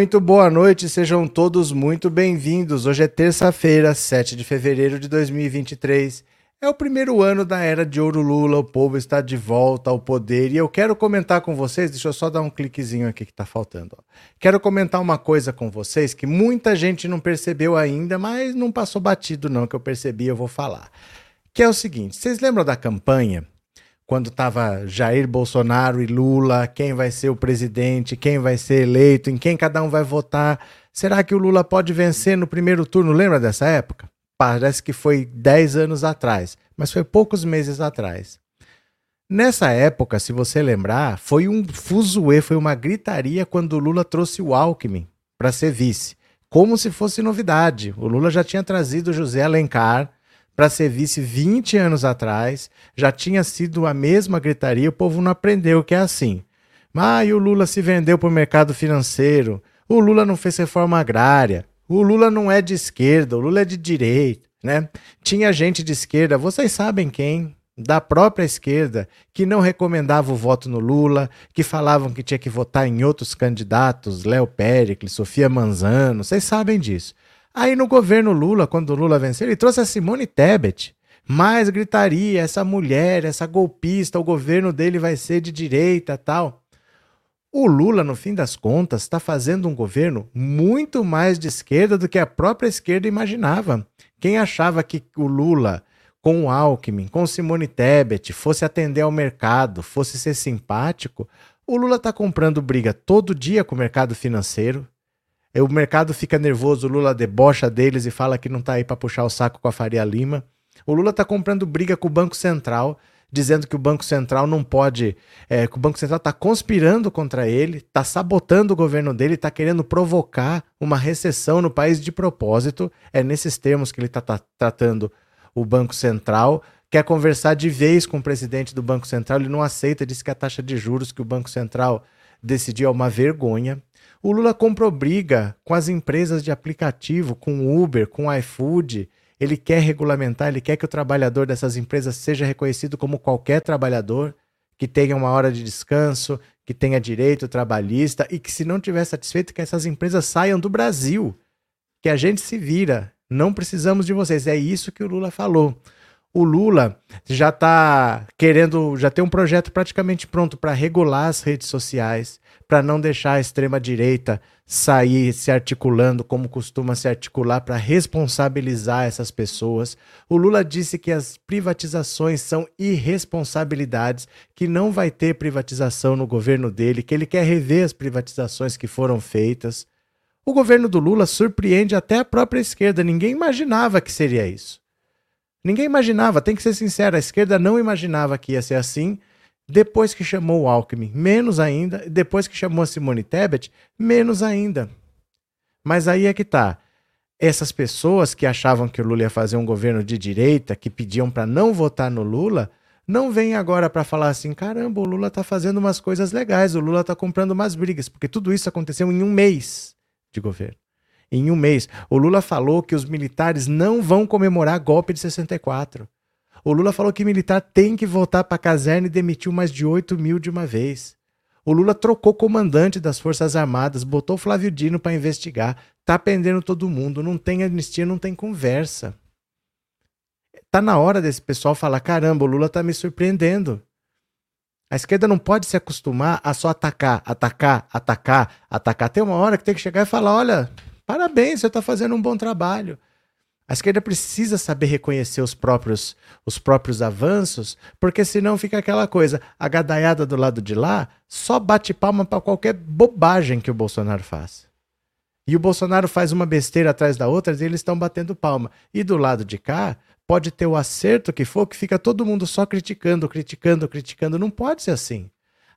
Muito boa noite, sejam todos muito bem-vindos. Hoje é terça-feira, 7 de fevereiro de 2023. É o primeiro ano da era de ouro Lula, o povo está de volta ao poder e eu quero comentar com vocês, deixa eu só dar um cliquezinho aqui que tá faltando. Ó. Quero comentar uma coisa com vocês que muita gente não percebeu ainda, mas não passou batido não, que eu percebi, eu vou falar. Que é o seguinte, vocês lembram da campanha quando estava Jair Bolsonaro e Lula, quem vai ser o presidente, quem vai ser eleito, em quem cada um vai votar. Será que o Lula pode vencer no primeiro turno? Lembra dessa época? Parece que foi 10 anos atrás, mas foi poucos meses atrás. Nessa época, se você lembrar, foi um fuzuê, foi uma gritaria quando o Lula trouxe o Alckmin para ser vice, como se fosse novidade. O Lula já tinha trazido José Alencar, para ser vice 20 anos atrás, já tinha sido a mesma gritaria, o povo não aprendeu que é assim. Ah, e o Lula se vendeu para o mercado financeiro, o Lula não fez reforma agrária, o Lula não é de esquerda, o Lula é de direita, né? Tinha gente de esquerda, vocês sabem quem, da própria esquerda, que não recomendava o voto no Lula, que falavam que tinha que votar em outros candidatos, Léo Pericles, Sofia Manzano, vocês sabem disso. Aí no governo Lula, quando Lula venceu, ele trouxe a Simone Tebet. Mais gritaria, essa mulher, essa golpista, o governo dele vai ser de direita tal. O Lula, no fim das contas, está fazendo um governo muito mais de esquerda do que a própria esquerda imaginava. Quem achava que o Lula, com o Alckmin, com Simone Tebet, fosse atender ao mercado, fosse ser simpático, o Lula está comprando briga todo dia com o mercado financeiro, o mercado fica nervoso, o Lula debocha deles e fala que não está aí para puxar o saco com a Faria Lima. O Lula está comprando briga com o Banco Central, dizendo que o Banco Central não pode, é, que o Banco Central está conspirando contra ele, está sabotando o governo dele, está querendo provocar uma recessão no país de propósito. É nesses termos que ele está tratando o Banco Central. Quer conversar de vez com o presidente do Banco Central, ele não aceita, diz que a taxa de juros que o Banco Central decidiu é uma vergonha. O Lula comprou briga com as empresas de aplicativo, com Uber, com iFood. Ele quer regulamentar, ele quer que o trabalhador dessas empresas seja reconhecido como qualquer trabalhador, que tenha uma hora de descanso, que tenha direito trabalhista e que, se não tiver satisfeito, que essas empresas saiam do Brasil. Que a gente se vira. Não precisamos de vocês. É isso que o Lula falou o Lula já está querendo, já tem um projeto praticamente pronto para regular as redes sociais, para não deixar a extrema-direita sair se articulando como costuma se articular para responsabilizar essas pessoas. O Lula disse que as privatizações são irresponsabilidades, que não vai ter privatização no governo dele, que ele quer rever as privatizações que foram feitas. O governo do Lula surpreende até a própria esquerda, ninguém imaginava que seria isso. Ninguém imaginava, tem que ser sincero, a esquerda não imaginava que ia ser assim. Depois que chamou o Alckmin, menos ainda. Depois que chamou a Simone Tebet, menos ainda. Mas aí é que tá. Essas pessoas que achavam que o Lula ia fazer um governo de direita, que pediam para não votar no Lula, não vêm agora para falar assim: caramba, o Lula tá fazendo umas coisas legais, o Lula tá comprando umas brigas, porque tudo isso aconteceu em um mês de governo em um mês. O Lula falou que os militares não vão comemorar golpe de 64. O Lula falou que militar tem que voltar para a caserna e demitiu mais de 8 mil de uma vez. O Lula trocou comandante das Forças Armadas, botou Flávio Dino para investigar, tá prendendo todo mundo, não tem anistia, não tem conversa. Tá na hora desse pessoal falar: caramba, o Lula tá me surpreendendo. A esquerda não pode se acostumar a só atacar, atacar, atacar, atacar. Tem uma hora que tem que chegar e falar: olha, Parabéns, você está fazendo um bom trabalho. A esquerda precisa saber reconhecer os próprios, os próprios avanços, porque senão fica aquela coisa, a gadaiada do lado de lá só bate palma para qualquer bobagem que o Bolsonaro faz. E o Bolsonaro faz uma besteira atrás da outra e eles estão batendo palma. E do lado de cá, pode ter o acerto que for, que fica todo mundo só criticando, criticando, criticando. Não pode ser assim.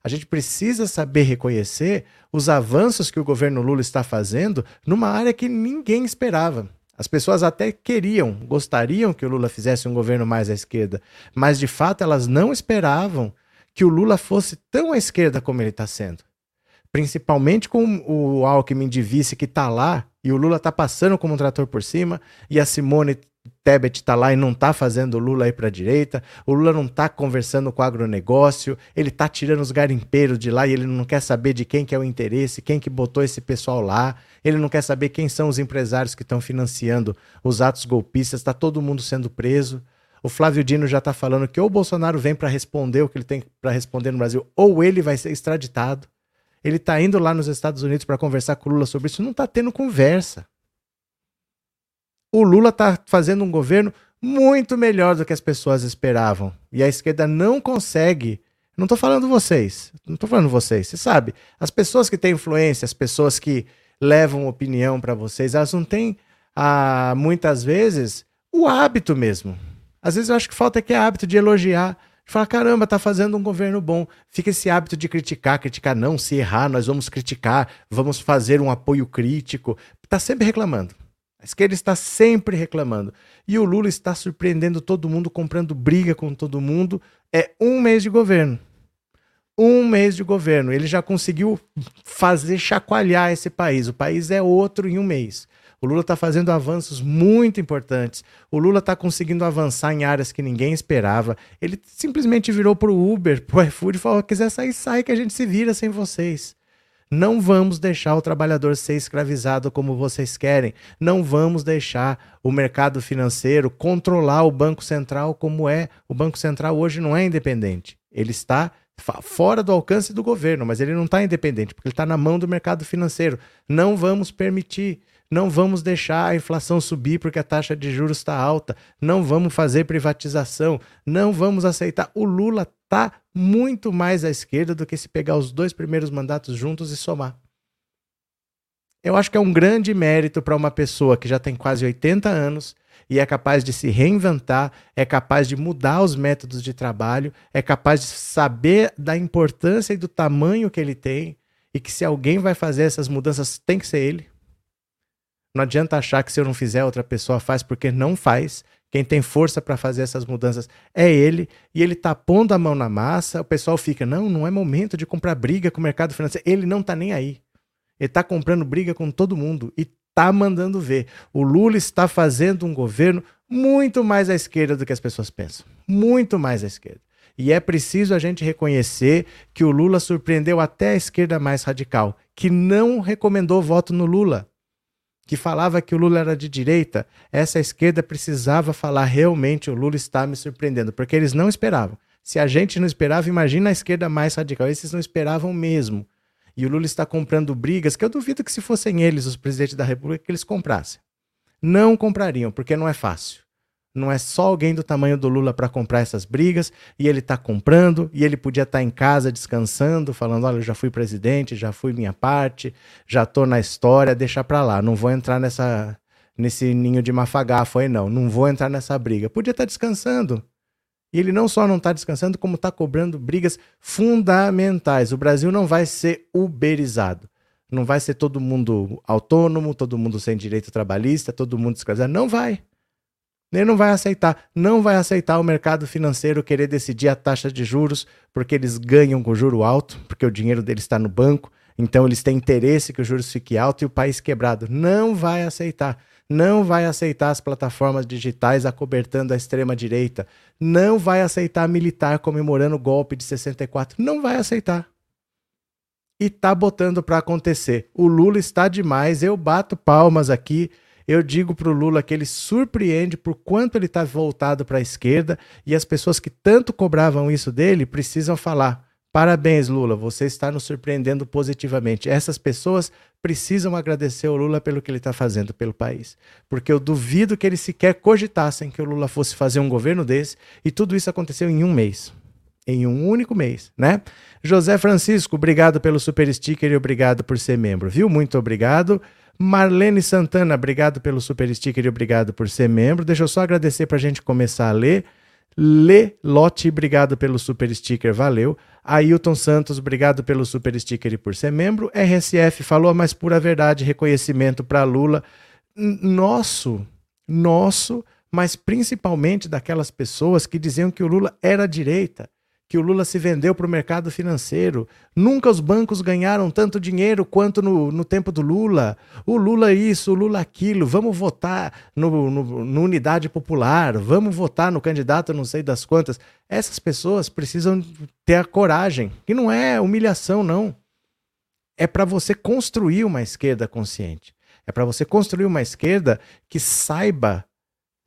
A gente precisa saber reconhecer os avanços que o governo Lula está fazendo numa área que ninguém esperava. As pessoas até queriam, gostariam que o Lula fizesse um governo mais à esquerda, mas de fato elas não esperavam que o Lula fosse tão à esquerda como ele está sendo. Principalmente com o Alckmin de vice que está lá e o Lula está passando como um trator por cima e a Simone Tebet está lá e não está fazendo o Lula ir para a direita, o Lula não está conversando com o agronegócio, ele está tirando os garimpeiros de lá e ele não quer saber de quem que é o interesse, quem que botou esse pessoal lá, ele não quer saber quem são os empresários que estão financiando os atos golpistas, está todo mundo sendo preso. O Flávio Dino já está falando que ou o Bolsonaro vem para responder o que ele tem para responder no Brasil, ou ele vai ser extraditado. Ele está indo lá nos Estados Unidos para conversar com o Lula sobre isso, não está tendo conversa o Lula está fazendo um governo muito melhor do que as pessoas esperavam. E a esquerda não consegue. Não estou falando vocês, não estou falando vocês, você sabe. As pessoas que têm influência, as pessoas que levam opinião para vocês, elas não têm, ah, muitas vezes, o hábito mesmo. Às vezes eu acho que falta aqui hábito de elogiar, de falar, caramba, tá fazendo um governo bom. Fica esse hábito de criticar, criticar, não, se errar, nós vamos criticar, vamos fazer um apoio crítico. Tá sempre reclamando. A esquerda está sempre reclamando. E o Lula está surpreendendo todo mundo, comprando briga com todo mundo. É um mês de governo. Um mês de governo. Ele já conseguiu fazer chacoalhar esse país. O país é outro em um mês. O Lula está fazendo avanços muito importantes. O Lula está conseguindo avançar em áreas que ninguém esperava. Ele simplesmente virou para o Uber, para o iFood e falou: quiser sair, sai, que a gente se vira sem vocês. Não vamos deixar o trabalhador ser escravizado como vocês querem. Não vamos deixar o mercado financeiro controlar o Banco Central como é. O Banco Central hoje não é independente. Ele está fora do alcance do governo, mas ele não está independente, porque ele está na mão do mercado financeiro. Não vamos permitir. Não vamos deixar a inflação subir porque a taxa de juros está alta. Não vamos fazer privatização. Não vamos aceitar. O Lula está muito mais à esquerda do que se pegar os dois primeiros mandatos juntos e somar. Eu acho que é um grande mérito para uma pessoa que já tem quase 80 anos e é capaz de se reinventar, é capaz de mudar os métodos de trabalho, é capaz de saber da importância e do tamanho que ele tem e que se alguém vai fazer essas mudanças tem que ser ele. Não adianta achar que se eu não fizer, outra pessoa faz, porque não faz. Quem tem força para fazer essas mudanças é ele, e ele está pondo a mão na massa. O pessoal fica, não, não é momento de comprar briga com o mercado financeiro. Ele não está nem aí. Ele está comprando briga com todo mundo e está mandando ver. O Lula está fazendo um governo muito mais à esquerda do que as pessoas pensam. Muito mais à esquerda. E é preciso a gente reconhecer que o Lula surpreendeu até a esquerda mais radical, que não recomendou voto no Lula que falava que o Lula era de direita, essa esquerda precisava falar realmente o Lula está me surpreendendo, porque eles não esperavam. Se a gente não esperava, imagina a esquerda mais radical. Esses não esperavam mesmo. E o Lula está comprando brigas que eu duvido que se fossem eles, os presidentes da República, que eles comprassem. Não comprariam, porque não é fácil. Não é só alguém do tamanho do Lula para comprar essas brigas e ele está comprando e ele podia estar tá em casa descansando, falando: olha, eu já fui presidente, já fui minha parte, já estou na história, deixa para lá, não vou entrar nessa nesse ninho de mafagafo aí não, não vou entrar nessa briga. Podia estar tá descansando. E ele não só não está descansando, como está cobrando brigas fundamentais. O Brasil não vai ser uberizado. Não vai ser todo mundo autônomo, todo mundo sem direito trabalhista, todo mundo escravizado. Não vai. Ele não vai aceitar, não vai aceitar o mercado financeiro querer decidir a taxa de juros, porque eles ganham com juro alto, porque o dinheiro deles está no banco, então eles têm interesse que o juros fique alto e o país quebrado. Não vai aceitar. Não vai aceitar as plataformas digitais acobertando a extrema-direita. Não vai aceitar militar comemorando o golpe de 64. Não vai aceitar. E tá botando para acontecer. O Lula está demais. Eu bato palmas aqui eu digo para o Lula que ele surpreende por quanto ele está voltado para a esquerda e as pessoas que tanto cobravam isso dele precisam falar. Parabéns, Lula, você está nos surpreendendo positivamente. Essas pessoas precisam agradecer o Lula pelo que ele está fazendo pelo país. Porque eu duvido que eles sequer cogitassem que o Lula fosse fazer um governo desse e tudo isso aconteceu em um mês. Em um único mês, né? José Francisco, obrigado pelo super sticker e obrigado por ser membro, viu? Muito obrigado. Marlene Santana, obrigado pelo super sticker e obrigado por ser membro. Deixa eu só agradecer para a gente começar a ler. Lê Lote, obrigado pelo super sticker, valeu. Ailton Santos, obrigado pelo super sticker e por ser membro. RSF falou a mais pura verdade, reconhecimento para Lula. Nosso, nosso, mas principalmente daquelas pessoas que diziam que o Lula era direita que o Lula se vendeu para o mercado financeiro. Nunca os bancos ganharam tanto dinheiro quanto no, no tempo do Lula. O Lula isso, o Lula aquilo. Vamos votar no, no, no Unidade Popular, vamos votar no candidato não sei das quantas. Essas pessoas precisam ter a coragem, que não é humilhação, não. É para você construir uma esquerda consciente. É para você construir uma esquerda que saiba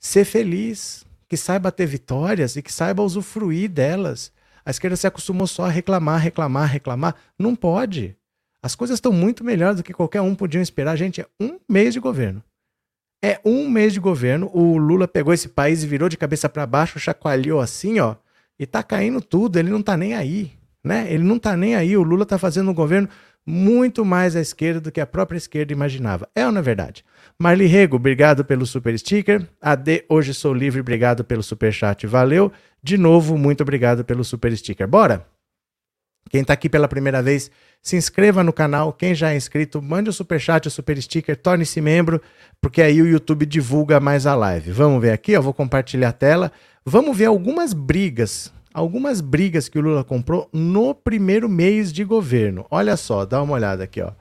ser feliz, que saiba ter vitórias e que saiba usufruir delas. A esquerda se acostumou só a reclamar, reclamar, reclamar. Não pode. As coisas estão muito melhores do que qualquer um podia esperar. Gente, é um mês de governo. É um mês de governo. O Lula pegou esse país e virou de cabeça para baixo, chacoalhou assim, ó, e tá caindo tudo. Ele não tá nem aí, né? Ele não tá nem aí. O Lula tá fazendo um governo muito mais à esquerda do que a própria esquerda imaginava. É ou não é verdade? Marli Rego, obrigado pelo super sticker. AD, hoje sou livre, obrigado pelo super chat, valeu. De novo, muito obrigado pelo super sticker. Bora! Quem está aqui pela primeira vez, se inscreva no canal. Quem já é inscrito, mande o super chat, o super sticker, torne-se membro, porque aí o YouTube divulga mais a live. Vamos ver aqui, ó, vou compartilhar a tela. Vamos ver algumas brigas, algumas brigas que o Lula comprou no primeiro mês de governo. Olha só, dá uma olhada aqui, ó.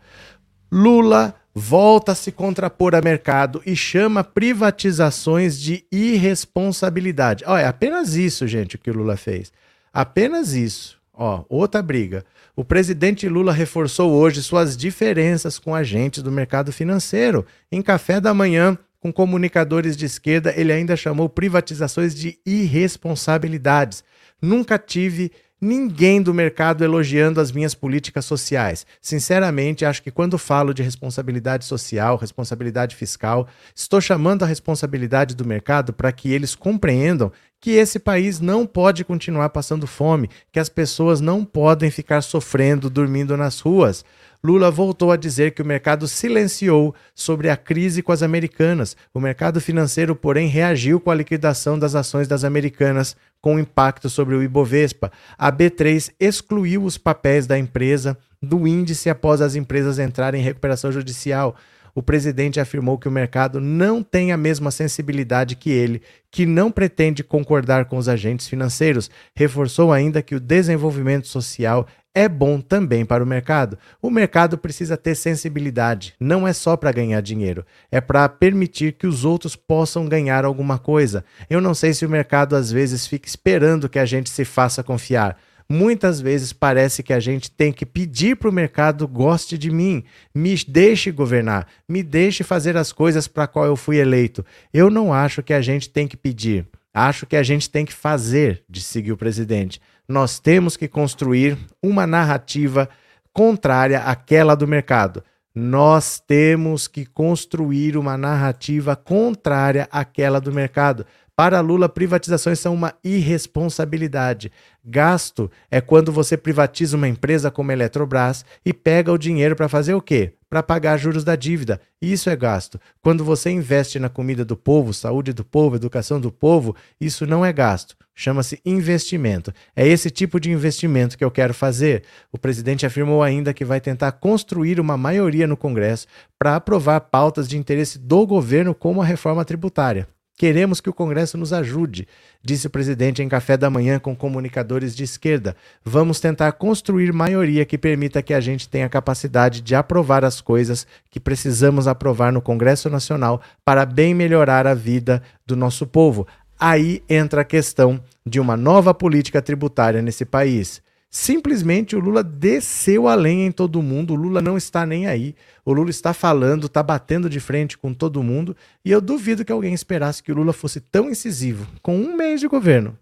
Lula volta a se contrapor a mercado e chama privatizações de irresponsabilidade. Ó, é apenas isso, gente, que o Lula fez. Apenas isso. Ó, outra briga. O presidente Lula reforçou hoje suas diferenças com agentes do mercado financeiro. Em café da manhã, com comunicadores de esquerda, ele ainda chamou privatizações de irresponsabilidades. Nunca tive ninguém do mercado elogiando as minhas políticas sociais. Sinceramente, acho que quando falo de responsabilidade social, responsabilidade fiscal, estou chamando a responsabilidade do mercado para que eles compreendam que esse país não pode continuar passando fome, que as pessoas não podem ficar sofrendo, dormindo nas ruas. Lula voltou a dizer que o mercado silenciou sobre a crise com as americanas. O mercado financeiro, porém, reagiu com a liquidação das ações das americanas, com impacto sobre o Ibovespa. A B3 excluiu os papéis da empresa do índice após as empresas entrarem em recuperação judicial o presidente afirmou que o mercado não tem a mesma sensibilidade que ele, que não pretende concordar com os agentes financeiros. Reforçou ainda que o desenvolvimento social é bom também para o mercado. O mercado precisa ter sensibilidade, não é só para ganhar dinheiro, é para permitir que os outros possam ganhar alguma coisa. Eu não sei se o mercado às vezes fica esperando que a gente se faça confiar muitas vezes parece que a gente tem que pedir para o mercado goste de mim, me deixe governar, me deixe fazer as coisas para qual eu fui eleito. Eu não acho que a gente tem que pedir, acho que a gente tem que fazer, de seguir o presidente. Nós temos que construir uma narrativa contrária àquela do mercado. Nós temos que construir uma narrativa contrária àquela do mercado. Para Lula, privatizações são uma irresponsabilidade. Gasto é quando você privatiza uma empresa como a Eletrobras e pega o dinheiro para fazer o quê? Para pagar juros da dívida. Isso é gasto. Quando você investe na comida do povo, saúde do povo, educação do povo, isso não é gasto. Chama-se investimento. É esse tipo de investimento que eu quero fazer. O presidente afirmou ainda que vai tentar construir uma maioria no Congresso para aprovar pautas de interesse do governo, como a reforma tributária. Queremos que o Congresso nos ajude, disse o presidente em café da manhã com comunicadores de esquerda. Vamos tentar construir maioria que permita que a gente tenha capacidade de aprovar as coisas que precisamos aprovar no Congresso Nacional para bem melhorar a vida do nosso povo. Aí entra a questão de uma nova política tributária nesse país. Simplesmente o Lula desceu a lenha em todo mundo, o Lula não está nem aí. O Lula está falando, está batendo de frente com todo mundo, e eu duvido que alguém esperasse que o Lula fosse tão incisivo com um mês de governo.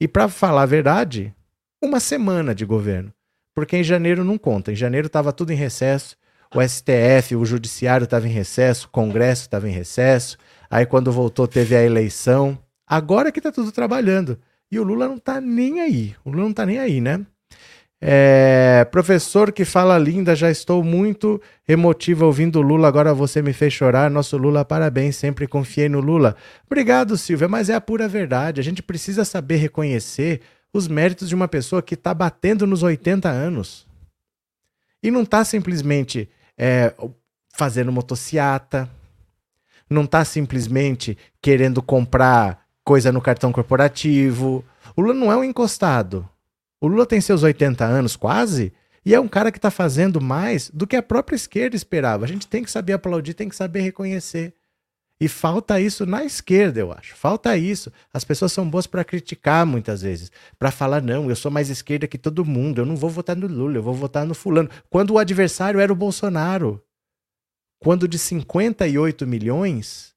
E para falar a verdade, uma semana de governo. Porque em janeiro não conta. Em janeiro estava tudo em recesso, o STF, o Judiciário estava em recesso, o Congresso estava em recesso. Aí quando voltou teve a eleição. Agora que está tudo trabalhando. E o Lula não tá nem aí. O Lula não tá nem aí, né? É, professor que fala linda, já estou muito emotiva ouvindo o Lula, agora você me fez chorar. Nosso Lula, parabéns, sempre confiei no Lula. Obrigado, Silvia, mas é a pura verdade. A gente precisa saber reconhecer os méritos de uma pessoa que está batendo nos 80 anos. E não está simplesmente é, fazendo motociata, não está simplesmente querendo comprar coisa no cartão corporativo. O Lula não é um encostado. O Lula tem seus 80 anos quase e é um cara que está fazendo mais do que a própria esquerda esperava. A gente tem que saber aplaudir, tem que saber reconhecer. E falta isso na esquerda, eu acho. Falta isso. As pessoas são boas para criticar muitas vezes, para falar não, eu sou mais esquerda que todo mundo, eu não vou votar no Lula, eu vou votar no fulano. Quando o adversário era o Bolsonaro. Quando de 58 milhões,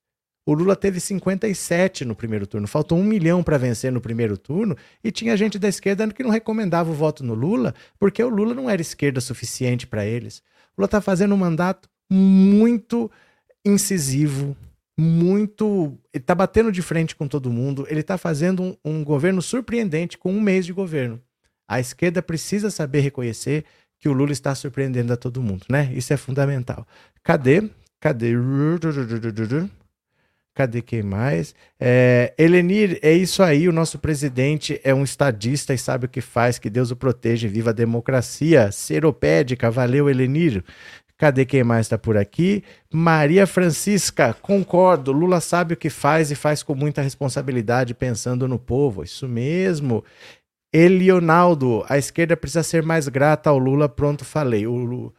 o Lula teve 57 no primeiro turno. Faltou um milhão para vencer no primeiro turno e tinha gente da esquerda que não recomendava o voto no Lula porque o Lula não era esquerda suficiente para eles. O Lula está fazendo um mandato muito incisivo, muito. Ele está batendo de frente com todo mundo. Ele está fazendo um, um, governo surpreendente com um mês de governo. A esquerda precisa saber reconhecer que o Lula está surpreendendo a todo mundo, né? Isso é fundamental. Cadê? Cadê? Cadê quem mais? É, Elenir, é isso aí. O nosso presidente é um estadista e sabe o que faz. Que Deus o proteja. Viva a democracia. Seropédica. Valeu, Elenir. Cadê quem mais está por aqui? Maria Francisca, concordo. Lula sabe o que faz e faz com muita responsabilidade, pensando no povo. Isso mesmo. Elionaldo, a esquerda precisa ser mais grata ao Lula. Pronto, falei. O Lula...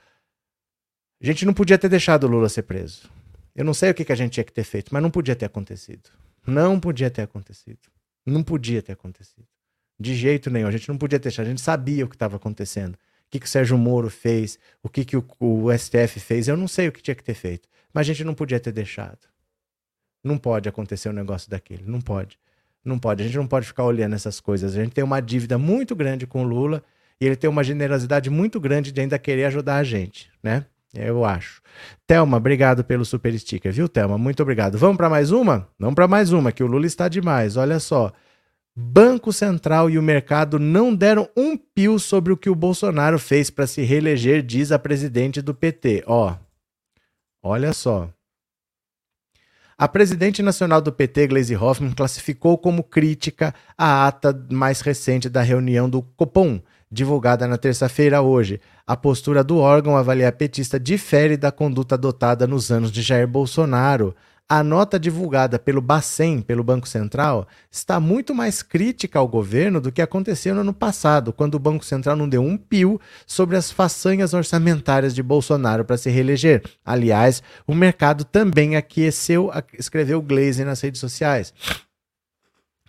A gente não podia ter deixado o Lula ser preso. Eu não sei o que, que a gente tinha que ter feito, mas não podia ter acontecido. Não podia ter acontecido. Não podia ter acontecido. De jeito nenhum. A gente não podia deixar. A gente sabia o que estava acontecendo que, que o Sérgio Moro fez, o que, que o, o STF fez. Eu não sei o que tinha que ter feito. Mas a gente não podia ter deixado. Não pode acontecer um negócio daquele. Não pode. Não pode. A gente não pode ficar olhando essas coisas. A gente tem uma dívida muito grande com o Lula e ele tem uma generosidade muito grande de ainda querer ajudar a gente, né? Eu acho. Thelma, obrigado pelo super sticker, viu, Thelma? Muito obrigado. Vamos para mais uma? Vamos para mais uma, que o Lula está demais. Olha só. Banco Central e o mercado não deram um pio sobre o que o Bolsonaro fez para se reeleger, diz a presidente do PT. Ó, olha só. A presidente nacional do PT, Gleisi Hoffmann, classificou como crítica a ata mais recente da reunião do Copom, divulgada na terça-feira hoje. A postura do órgão avaliar petista difere da conduta adotada nos anos de Jair Bolsonaro. A nota divulgada pelo Bacen, pelo Banco Central, está muito mais crítica ao governo do que aconteceu no ano passado, quando o Banco Central não deu um pio sobre as façanhas orçamentárias de Bolsonaro para se reeleger. Aliás, o mercado também aqueceu, escreveu Glaze nas redes sociais.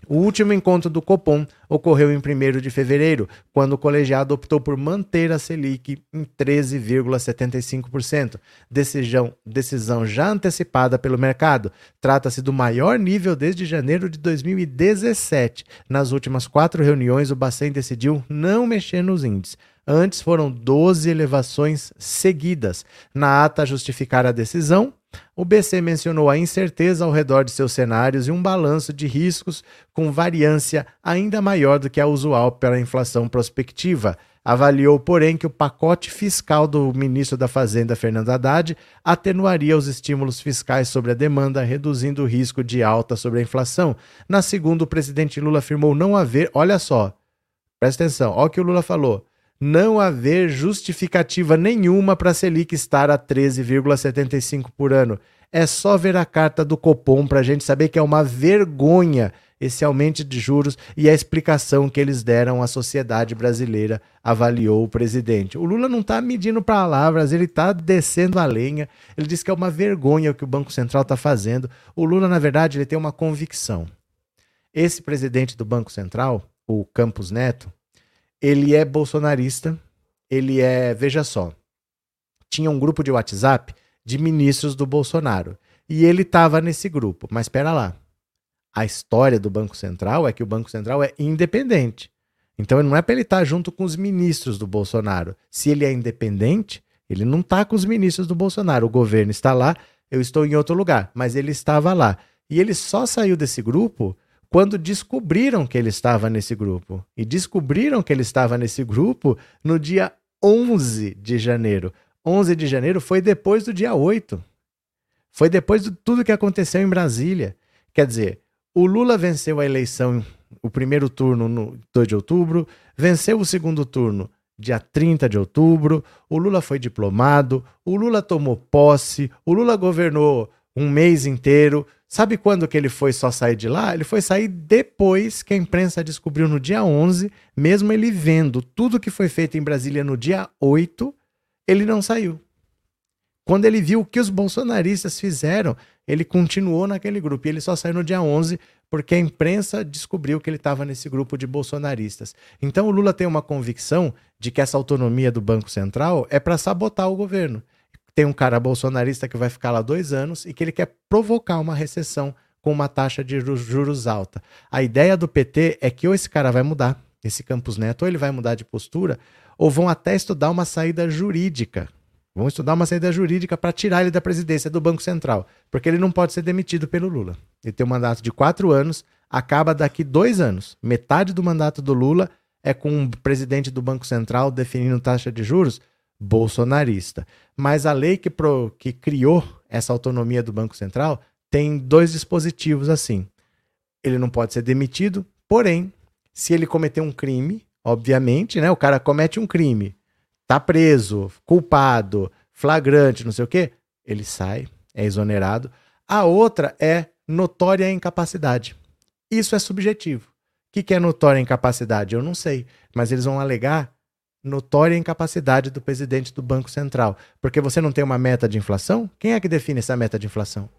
O último encontro do Copom ocorreu em 1 de fevereiro, quando o colegiado optou por manter a Selic em 13,75%, decisão, decisão já antecipada pelo mercado. Trata-se do maior nível desde janeiro de 2017. Nas últimas quatro reuniões, o Bacen decidiu não mexer nos índices. Antes foram 12 elevações seguidas. Na ata a justificar a decisão, o BC mencionou a incerteza ao redor de seus cenários e um balanço de riscos com variância ainda maior do que a usual pela inflação prospectiva. Avaliou, porém, que o pacote fiscal do ministro da Fazenda, Fernando Haddad, atenuaria os estímulos fiscais sobre a demanda, reduzindo o risco de alta sobre a inflação. Na segunda, o presidente Lula afirmou não haver. Olha só, presta atenção, olha o que o Lula falou não haver justificativa nenhuma para a Selic estar a 13,75 por ano. É só ver a carta do Copom para a gente saber que é uma vergonha esse aumento de juros e a explicação que eles deram à sociedade brasileira, avaliou o presidente. O Lula não está medindo palavras, ele está descendo a lenha. Ele diz que é uma vergonha o que o Banco Central está fazendo. O Lula, na verdade, ele tem uma convicção. Esse presidente do Banco Central, o Campos Neto, ele é bolsonarista, ele é, veja só, tinha um grupo de WhatsApp de ministros do Bolsonaro. E ele estava nesse grupo. Mas espera lá. A história do Banco Central é que o Banco Central é independente. Então não é para ele estar tá junto com os ministros do Bolsonaro. Se ele é independente, ele não está com os ministros do Bolsonaro. O governo está lá, eu estou em outro lugar, mas ele estava lá. E ele só saiu desse grupo quando descobriram que ele estava nesse grupo. E descobriram que ele estava nesse grupo no dia 11 de janeiro. 11 de janeiro foi depois do dia 8. Foi depois de tudo que aconteceu em Brasília. Quer dizer, o Lula venceu a eleição, o primeiro turno no 2 de outubro, venceu o segundo turno dia 30 de outubro, o Lula foi diplomado, o Lula tomou posse, o Lula governou um mês inteiro, Sabe quando que ele foi só sair de lá? Ele foi sair depois que a imprensa descobriu no dia 11, mesmo ele vendo tudo que foi feito em Brasília no dia 8, ele não saiu. Quando ele viu o que os bolsonaristas fizeram, ele continuou naquele grupo. E ele só saiu no dia 11 porque a imprensa descobriu que ele estava nesse grupo de bolsonaristas. Então o Lula tem uma convicção de que essa autonomia do Banco Central é para sabotar o governo tem um cara bolsonarista que vai ficar lá dois anos e que ele quer provocar uma recessão com uma taxa de juros alta. A ideia do PT é que ou esse cara vai mudar, esse Campos Neto, ou ele vai mudar de postura, ou vão até estudar uma saída jurídica. Vão estudar uma saída jurídica para tirar ele da presidência do Banco Central, porque ele não pode ser demitido pelo Lula. Ele tem um mandato de quatro anos, acaba daqui dois anos. Metade do mandato do Lula é com o presidente do Banco Central definindo taxa de juros bolsonarista. Mas a lei que, pro, que criou essa autonomia do Banco Central tem dois dispositivos assim. Ele não pode ser demitido, porém, se ele cometer um crime, obviamente, né? O cara comete um crime, tá preso, culpado, flagrante, não sei o quê, ele sai, é exonerado. A outra é notória incapacidade. Isso é subjetivo. O que é notória incapacidade? Eu não sei, mas eles vão alegar notória incapacidade do presidente do Banco Central. Porque você não tem uma meta de inflação? Quem é que define essa meta de inflação?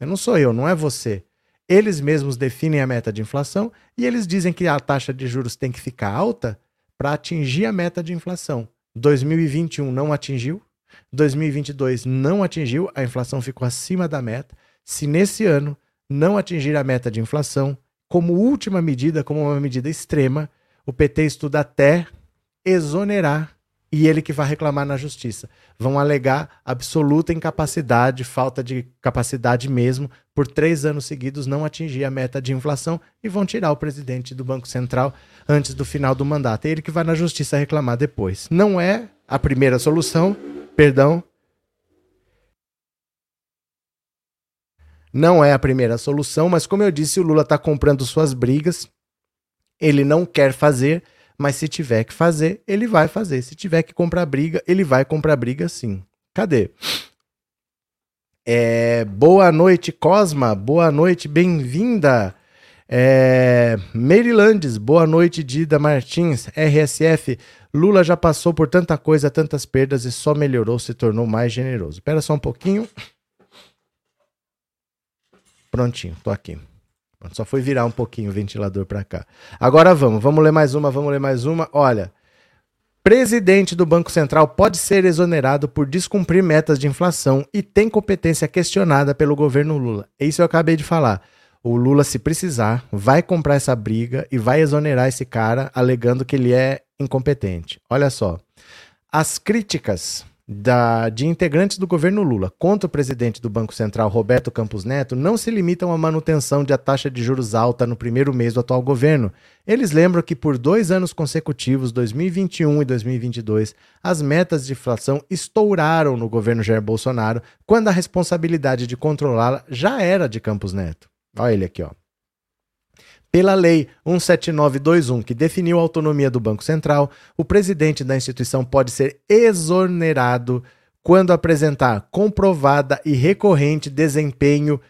Eu não sou eu, não é você. Eles mesmos definem a meta de inflação e eles dizem que a taxa de juros tem que ficar alta para atingir a meta de inflação. 2021 não atingiu, 2022 não atingiu, a inflação ficou acima da meta. Se nesse ano não atingir a meta de inflação, como última medida, como uma medida extrema, o PT estuda até exonerar e ele que vai reclamar na justiça. Vão alegar absoluta incapacidade, falta de capacidade mesmo, por três anos seguidos não atingir a meta de inflação e vão tirar o presidente do Banco Central antes do final do mandato. É ele que vai na justiça reclamar depois. Não é a primeira solução, perdão. Não é a primeira solução, mas como eu disse, o Lula está comprando suas brigas. Ele não quer fazer mas se tiver que fazer, ele vai fazer. Se tiver que comprar briga, ele vai comprar briga sim. Cadê? É, boa noite, Cosma. Boa noite, bem-vinda. É, Marylandes, boa noite, Dida Martins. RSF, Lula já passou por tanta coisa, tantas perdas e só melhorou, se tornou mais generoso. Espera só um pouquinho. Prontinho, tô aqui. Só foi virar um pouquinho o ventilador para cá. Agora vamos, vamos ler mais uma, vamos ler mais uma. Olha, presidente do Banco Central pode ser exonerado por descumprir metas de inflação e tem competência questionada pelo governo Lula. Isso eu acabei de falar. O Lula, se precisar, vai comprar essa briga e vai exonerar esse cara, alegando que ele é incompetente. Olha só. As críticas da, de integrantes do governo Lula contra o presidente do Banco Central, Roberto Campos Neto, não se limitam à manutenção de a taxa de juros alta no primeiro mês do atual governo. Eles lembram que por dois anos consecutivos, 2021 e 2022, as metas de inflação estouraram no governo Jair Bolsonaro, quando a responsabilidade de controlá-la já era de Campos Neto. Olha ele aqui, ó. Pela Lei 17921, que definiu a autonomia do Banco Central, o presidente da instituição pode ser exonerado quando apresentar comprovada e recorrente desempenho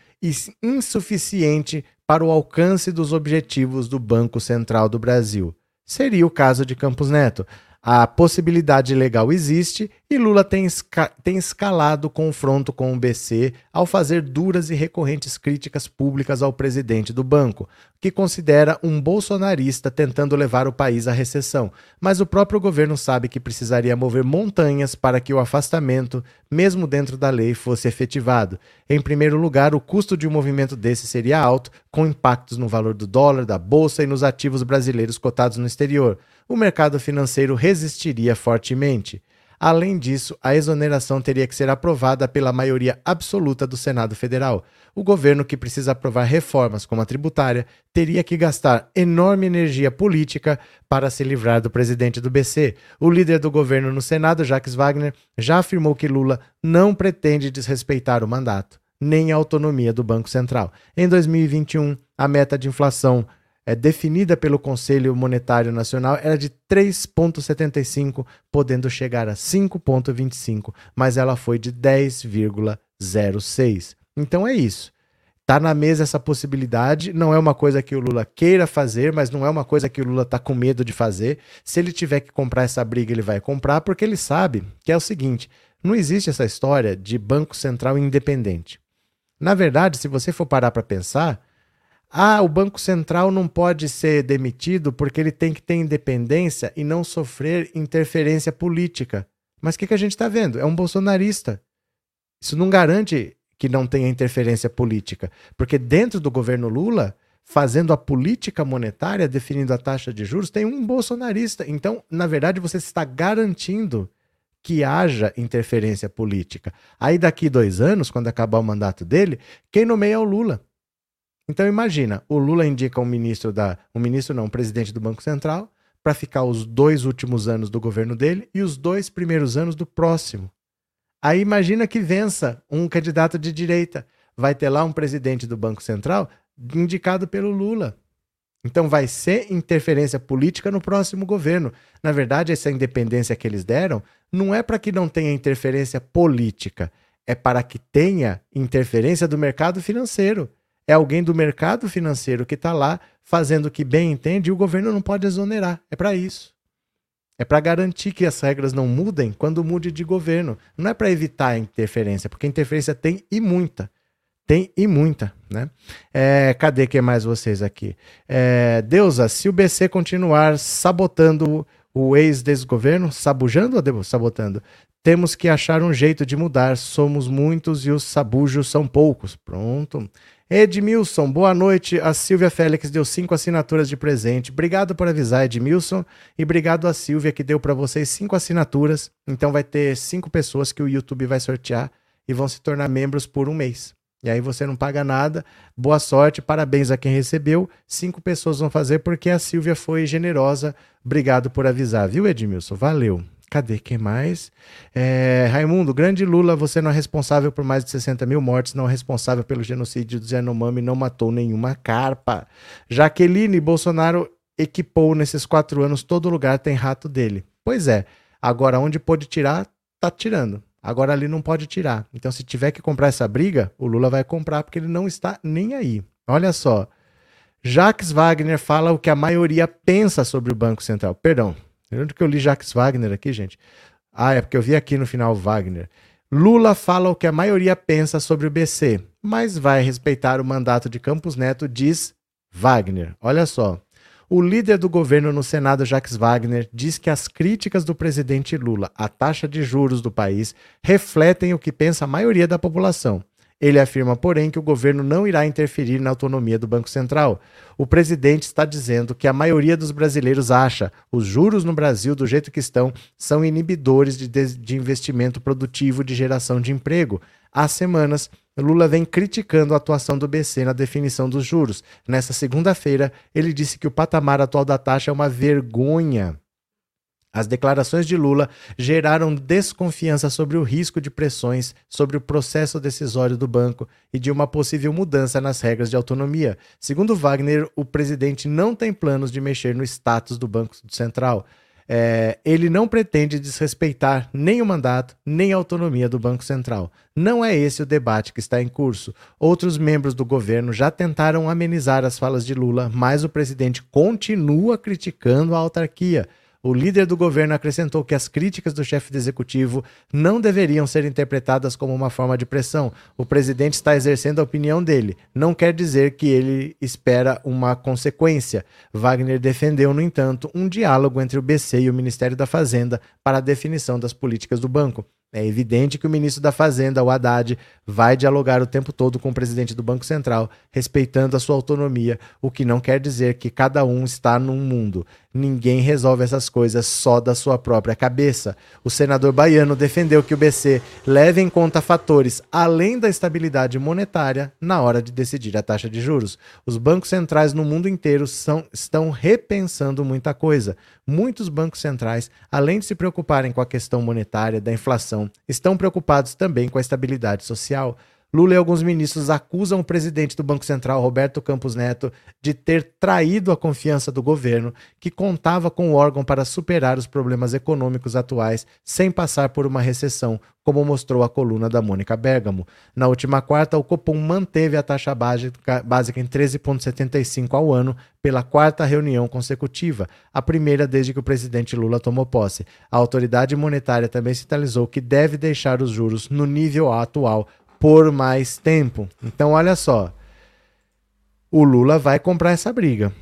insuficiente para o alcance dos objetivos do Banco Central do Brasil. Seria o caso de Campos Neto. A possibilidade legal existe e Lula tem, esca tem escalado o confronto com o BC ao fazer duras e recorrentes críticas públicas ao presidente do banco, que considera um bolsonarista tentando levar o país à recessão. Mas o próprio governo sabe que precisaria mover montanhas para que o afastamento, mesmo dentro da lei, fosse efetivado. Em primeiro lugar, o custo de um movimento desse seria alto, com impactos no valor do dólar, da bolsa e nos ativos brasileiros cotados no exterior o mercado financeiro resistiria fortemente. Além disso, a exoneração teria que ser aprovada pela maioria absoluta do Senado Federal. O governo, que precisa aprovar reformas como a tributária, teria que gastar enorme energia política para se livrar do presidente do BC. O líder do governo no Senado, Jacques Wagner, já afirmou que Lula não pretende desrespeitar o mandato, nem a autonomia do Banco Central. Em 2021, a meta de inflação é, definida pelo Conselho Monetário Nacional era de 3,75, podendo chegar a 5,25, mas ela foi de 10,06. Então é isso. Tá na mesa essa possibilidade, não é uma coisa que o Lula queira fazer, mas não é uma coisa que o Lula tá com medo de fazer. Se ele tiver que comprar essa briga, ele vai comprar, porque ele sabe que é o seguinte: não existe essa história de Banco Central independente. Na verdade, se você for parar para pensar, ah, o Banco Central não pode ser demitido porque ele tem que ter independência e não sofrer interferência política. Mas o que, que a gente está vendo? É um bolsonarista. Isso não garante que não tenha interferência política. Porque dentro do governo Lula, fazendo a política monetária, definindo a taxa de juros, tem um bolsonarista. Então, na verdade, você está garantindo que haja interferência política. Aí, daqui dois anos, quando acabar o mandato dele, quem nomeia é o Lula. Então, imagina: o Lula indica um ministro da. Um ministro, não, um presidente do Banco Central, para ficar os dois últimos anos do governo dele e os dois primeiros anos do próximo. Aí imagina que vença um candidato de direita. Vai ter lá um presidente do Banco Central indicado pelo Lula. Então vai ser interferência política no próximo governo. Na verdade, essa independência que eles deram não é para que não tenha interferência política, é para que tenha interferência do mercado financeiro. É alguém do mercado financeiro que está lá fazendo o que bem entende e o governo não pode exonerar. É para isso. É para garantir que as regras não mudem quando mude de governo. Não é para evitar a interferência, porque interferência tem e muita. Tem e muita, né? É, cadê que mais vocês aqui? É, Deusa, se o BC continuar sabotando o ex-desgoverno, sabujando ou sabotando? Temos que achar um jeito de mudar. Somos muitos e os sabujos são poucos. Pronto. Edmilson, boa noite. A Silvia Félix deu cinco assinaturas de presente. Obrigado por avisar, Edmilson. E obrigado a Silvia que deu para vocês cinco assinaturas. Então vai ter cinco pessoas que o YouTube vai sortear e vão se tornar membros por um mês. E aí você não paga nada. Boa sorte, parabéns a quem recebeu. Cinco pessoas vão fazer porque a Silvia foi generosa. Obrigado por avisar, viu, Edmilson? Valeu. Cadê? Quem mais? É, Raimundo, grande Lula, você não é responsável por mais de 60 mil mortes, não é responsável pelo genocídio do Yanomami, não matou nenhuma carpa. Jaqueline, Bolsonaro equipou nesses quatro anos, todo lugar tem rato dele. Pois é, agora onde pôde tirar, tá tirando. Agora ali não pode tirar. Então, se tiver que comprar essa briga, o Lula vai comprar porque ele não está nem aí. Olha só. Jacques Wagner fala o que a maioria pensa sobre o Banco Central. Perdão, Onde que eu li Jacques Wagner aqui, gente? Ah, é porque eu vi aqui no final Wagner. Lula fala o que a maioria pensa sobre o BC, mas vai respeitar o mandato de Campos Neto, diz Wagner. Olha só. O líder do governo no Senado, Jacques Wagner, diz que as críticas do presidente Lula à taxa de juros do país refletem o que pensa a maioria da população. Ele afirma, porém, que o governo não irá interferir na autonomia do Banco Central. O presidente está dizendo que a maioria dos brasileiros acha os juros no Brasil, do jeito que estão, são inibidores de, de investimento produtivo de geração de emprego. Há semanas, Lula vem criticando a atuação do BC na definição dos juros. Nessa segunda-feira, ele disse que o patamar atual da taxa é uma vergonha as declarações de Lula geraram desconfiança sobre o risco de pressões sobre o processo decisório do banco e de uma possível mudança nas regras de autonomia. Segundo Wagner, o presidente não tem planos de mexer no status do Banco Central. É, ele não pretende desrespeitar nem o mandato, nem a autonomia do Banco Central. Não é esse o debate que está em curso. Outros membros do governo já tentaram amenizar as falas de Lula, mas o presidente continua criticando a autarquia. O líder do governo acrescentou que as críticas do chefe do executivo não deveriam ser interpretadas como uma forma de pressão. O presidente está exercendo a opinião dele. Não quer dizer que ele espera uma consequência. Wagner defendeu, no entanto, um diálogo entre o BC e o Ministério da Fazenda para a definição das políticas do banco. É evidente que o ministro da Fazenda, o Haddad, vai dialogar o tempo todo com o presidente do Banco Central, respeitando a sua autonomia, o que não quer dizer que cada um está num mundo. Ninguém resolve essas coisas só da sua própria cabeça. O senador baiano defendeu que o BC leve em conta fatores além da estabilidade monetária na hora de decidir a taxa de juros. Os bancos centrais no mundo inteiro são, estão repensando muita coisa. Muitos bancos centrais, além de se preocuparem com a questão monetária da inflação, estão preocupados também com a estabilidade social. Lula e alguns ministros acusam o presidente do Banco Central, Roberto Campos Neto, de ter traído a confiança do governo, que contava com o órgão para superar os problemas econômicos atuais sem passar por uma recessão, como mostrou a coluna da Mônica Bergamo. Na última quarta, o Copom manteve a taxa básica, em 13,75 ao ano pela quarta reunião consecutiva, a primeira desde que o presidente Lula tomou posse. A autoridade monetária também sinalizou que deve deixar os juros no nível atual por mais tempo. Então, olha só. O Lula vai comprar essa briga.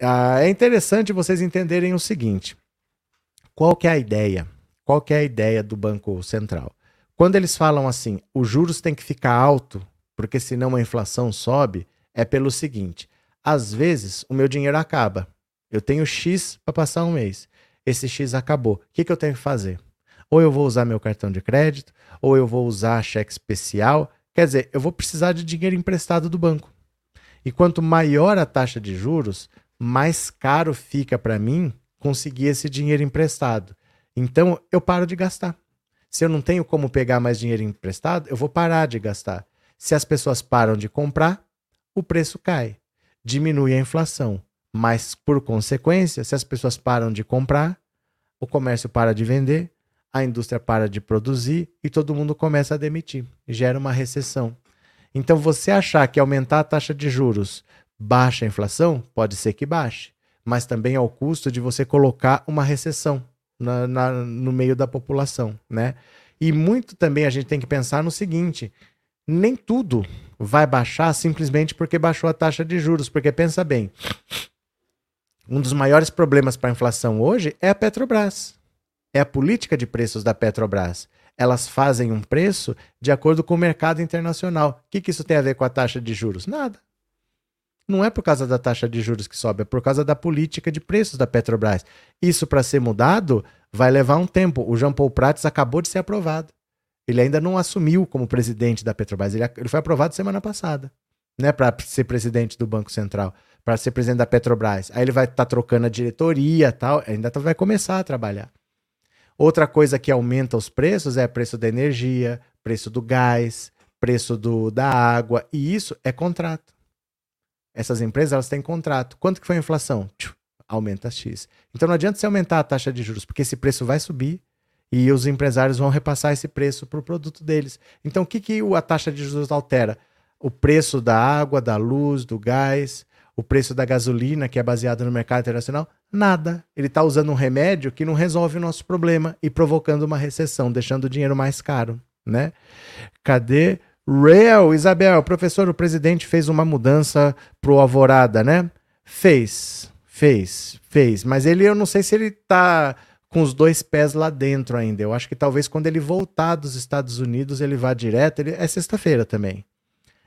Ah, é interessante vocês entenderem o seguinte: qual que é a ideia? Qual que é a ideia do Banco Central? Quando eles falam assim, os juros têm que ficar alto, porque senão a inflação sobe, é pelo seguinte: às vezes o meu dinheiro acaba. Eu tenho X para passar um mês. Esse X acabou. O que, que eu tenho que fazer? Ou eu vou usar meu cartão de crédito, ou eu vou usar cheque especial. Quer dizer, eu vou precisar de dinheiro emprestado do banco. E quanto maior a taxa de juros, mais caro fica para mim conseguir esse dinheiro emprestado. Então, eu paro de gastar. Se eu não tenho como pegar mais dinheiro emprestado, eu vou parar de gastar. Se as pessoas param de comprar, o preço cai. Diminui a inflação. Mas, por consequência, se as pessoas param de comprar, o comércio para de vender, a indústria para de produzir e todo mundo começa a demitir. Gera uma recessão. Então, você achar que aumentar a taxa de juros baixa a inflação, pode ser que baixe, mas também ao custo de você colocar uma recessão na, na, no meio da população, né? E muito também a gente tem que pensar no seguinte: nem tudo vai baixar simplesmente porque baixou a taxa de juros, porque pensa bem, um dos maiores problemas para a inflação hoje é a Petrobras é a política de preços da Petrobras. Elas fazem um preço de acordo com o mercado internacional. O que, que isso tem a ver com a taxa de juros? Nada. Não é por causa da taxa de juros que sobe, é por causa da política de preços da Petrobras. Isso, para ser mudado, vai levar um tempo. O Jean Paul Prats acabou de ser aprovado. Ele ainda não assumiu como presidente da Petrobras. Ele, foi aprovado semana passada, né, para ser presidente do Banco Central, para ser presidente da Petrobras. Aí ele vai estar tá trocando a diretoria, tal. Ainda tá, vai começar a trabalhar. Outra coisa que aumenta os preços é preço da energia, preço do gás, preço do, da água, e isso é contrato. Essas empresas elas têm contrato. Quanto que foi a inflação? Aumenta X. Então não adianta você aumentar a taxa de juros, porque esse preço vai subir e os empresários vão repassar esse preço para o produto deles. Então o que, que a taxa de juros altera? O preço da água, da luz, do gás, o preço da gasolina, que é baseado no mercado internacional, nada. Ele está usando um remédio que não resolve o nosso problema e provocando uma recessão, deixando o dinheiro mais caro, né? Cadê? Real, Isabel, professor, o presidente fez uma mudança pro Alvorada, né? Fez, fez, fez. Mas ele, eu não sei se ele tá com os dois pés lá dentro ainda. Eu acho que talvez quando ele voltar dos Estados Unidos ele vá direto. Ele, é sexta-feira também.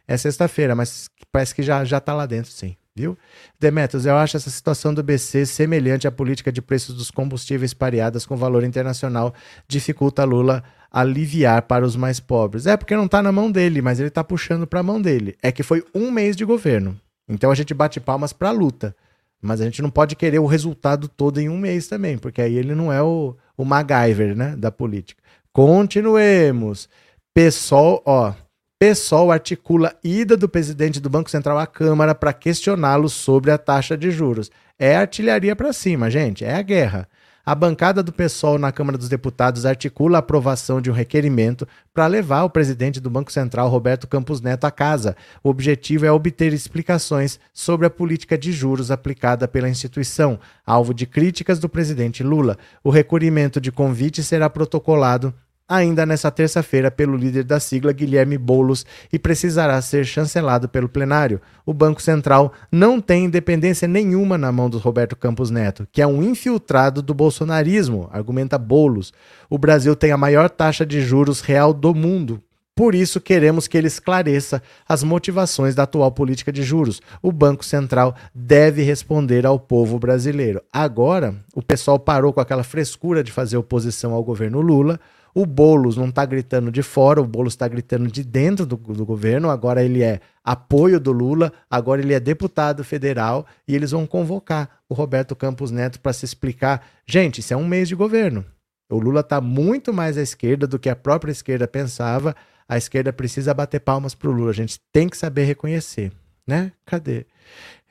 É sexta-feira, mas parece que já, já tá lá dentro, sim viu? Demetrios, eu acho essa situação do BC semelhante à política de preços dos combustíveis pareadas com valor internacional dificulta Lula aliviar para os mais pobres. É porque não está na mão dele, mas ele está puxando para a mão dele. É que foi um mês de governo. Então a gente bate palmas para a luta. Mas a gente não pode querer o resultado todo em um mês também, porque aí ele não é o, o MacGyver, né, da política. Continuemos. Pessoal, ó, PSOL articula ida do presidente do Banco Central à Câmara para questioná-lo sobre a taxa de juros. É artilharia para cima, gente, é a guerra. A bancada do PSOL na Câmara dos Deputados articula a aprovação de um requerimento para levar o presidente do Banco Central, Roberto Campos Neto, à casa. O objetivo é obter explicações sobre a política de juros aplicada pela instituição, alvo de críticas do presidente Lula. O requerimento de convite será protocolado ainda nesta terça-feira pelo líder da sigla Guilherme Boulos e precisará ser chancelado pelo plenário. O Banco Central não tem independência nenhuma na mão do Roberto Campos Neto, que é um infiltrado do bolsonarismo, argumenta Boulos. O Brasil tem a maior taxa de juros real do mundo. Por isso, queremos que ele esclareça as motivações da atual política de juros. O Banco Central deve responder ao povo brasileiro. Agora, o pessoal parou com aquela frescura de fazer oposição ao governo Lula. O Boulos não está gritando de fora, o Boulos está gritando de dentro do, do, governo. Agora ele é apoio do Lula, agora ele é deputado federal e eles vão convocar o Roberto Campos Neto para se explicar. Gente, isso é um mês de governo. O Lula está muito mais à esquerda do que a própria esquerda pensava. A esquerda precisa bater palmas pro Lula. A gente tem que saber reconhecer, né? Cadê?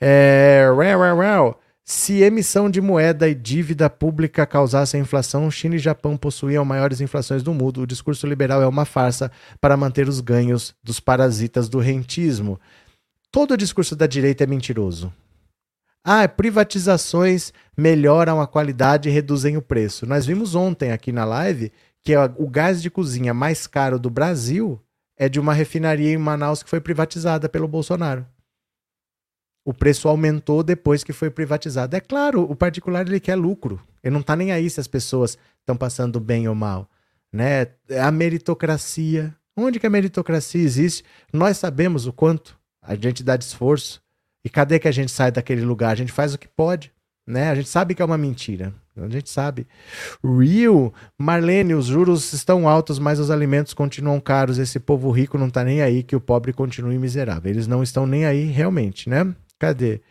É... Well, well, well. Se emissão de moeda e dívida pública causassem inflação, China e Japão possuíam maiores inflações do mundo. O discurso liberal é uma farsa para manter os ganhos dos parasitas do rentismo. Todo o discurso da direita é mentiroso. Ah, privatizações melhoram a qualidade e reduzem o preço. Nós vimos ontem aqui na live que o gás de cozinha mais caro do Brasil é de uma refinaria em Manaus que foi privatizada pelo Bolsonaro o preço aumentou depois que foi privatizado. É claro, o particular ele quer lucro. Ele não está nem aí se as pessoas estão passando bem ou mal. Né? A meritocracia. Onde que a meritocracia existe? Nós sabemos o quanto a gente dá de esforço. E cadê que a gente sai daquele lugar? A gente faz o que pode. Né? A gente sabe que é uma mentira. A gente sabe. Real, Marlene, os juros estão altos, mas os alimentos continuam caros. Esse povo rico não está nem aí que o pobre continue miserável. Eles não estão nem aí realmente, né? Cadê?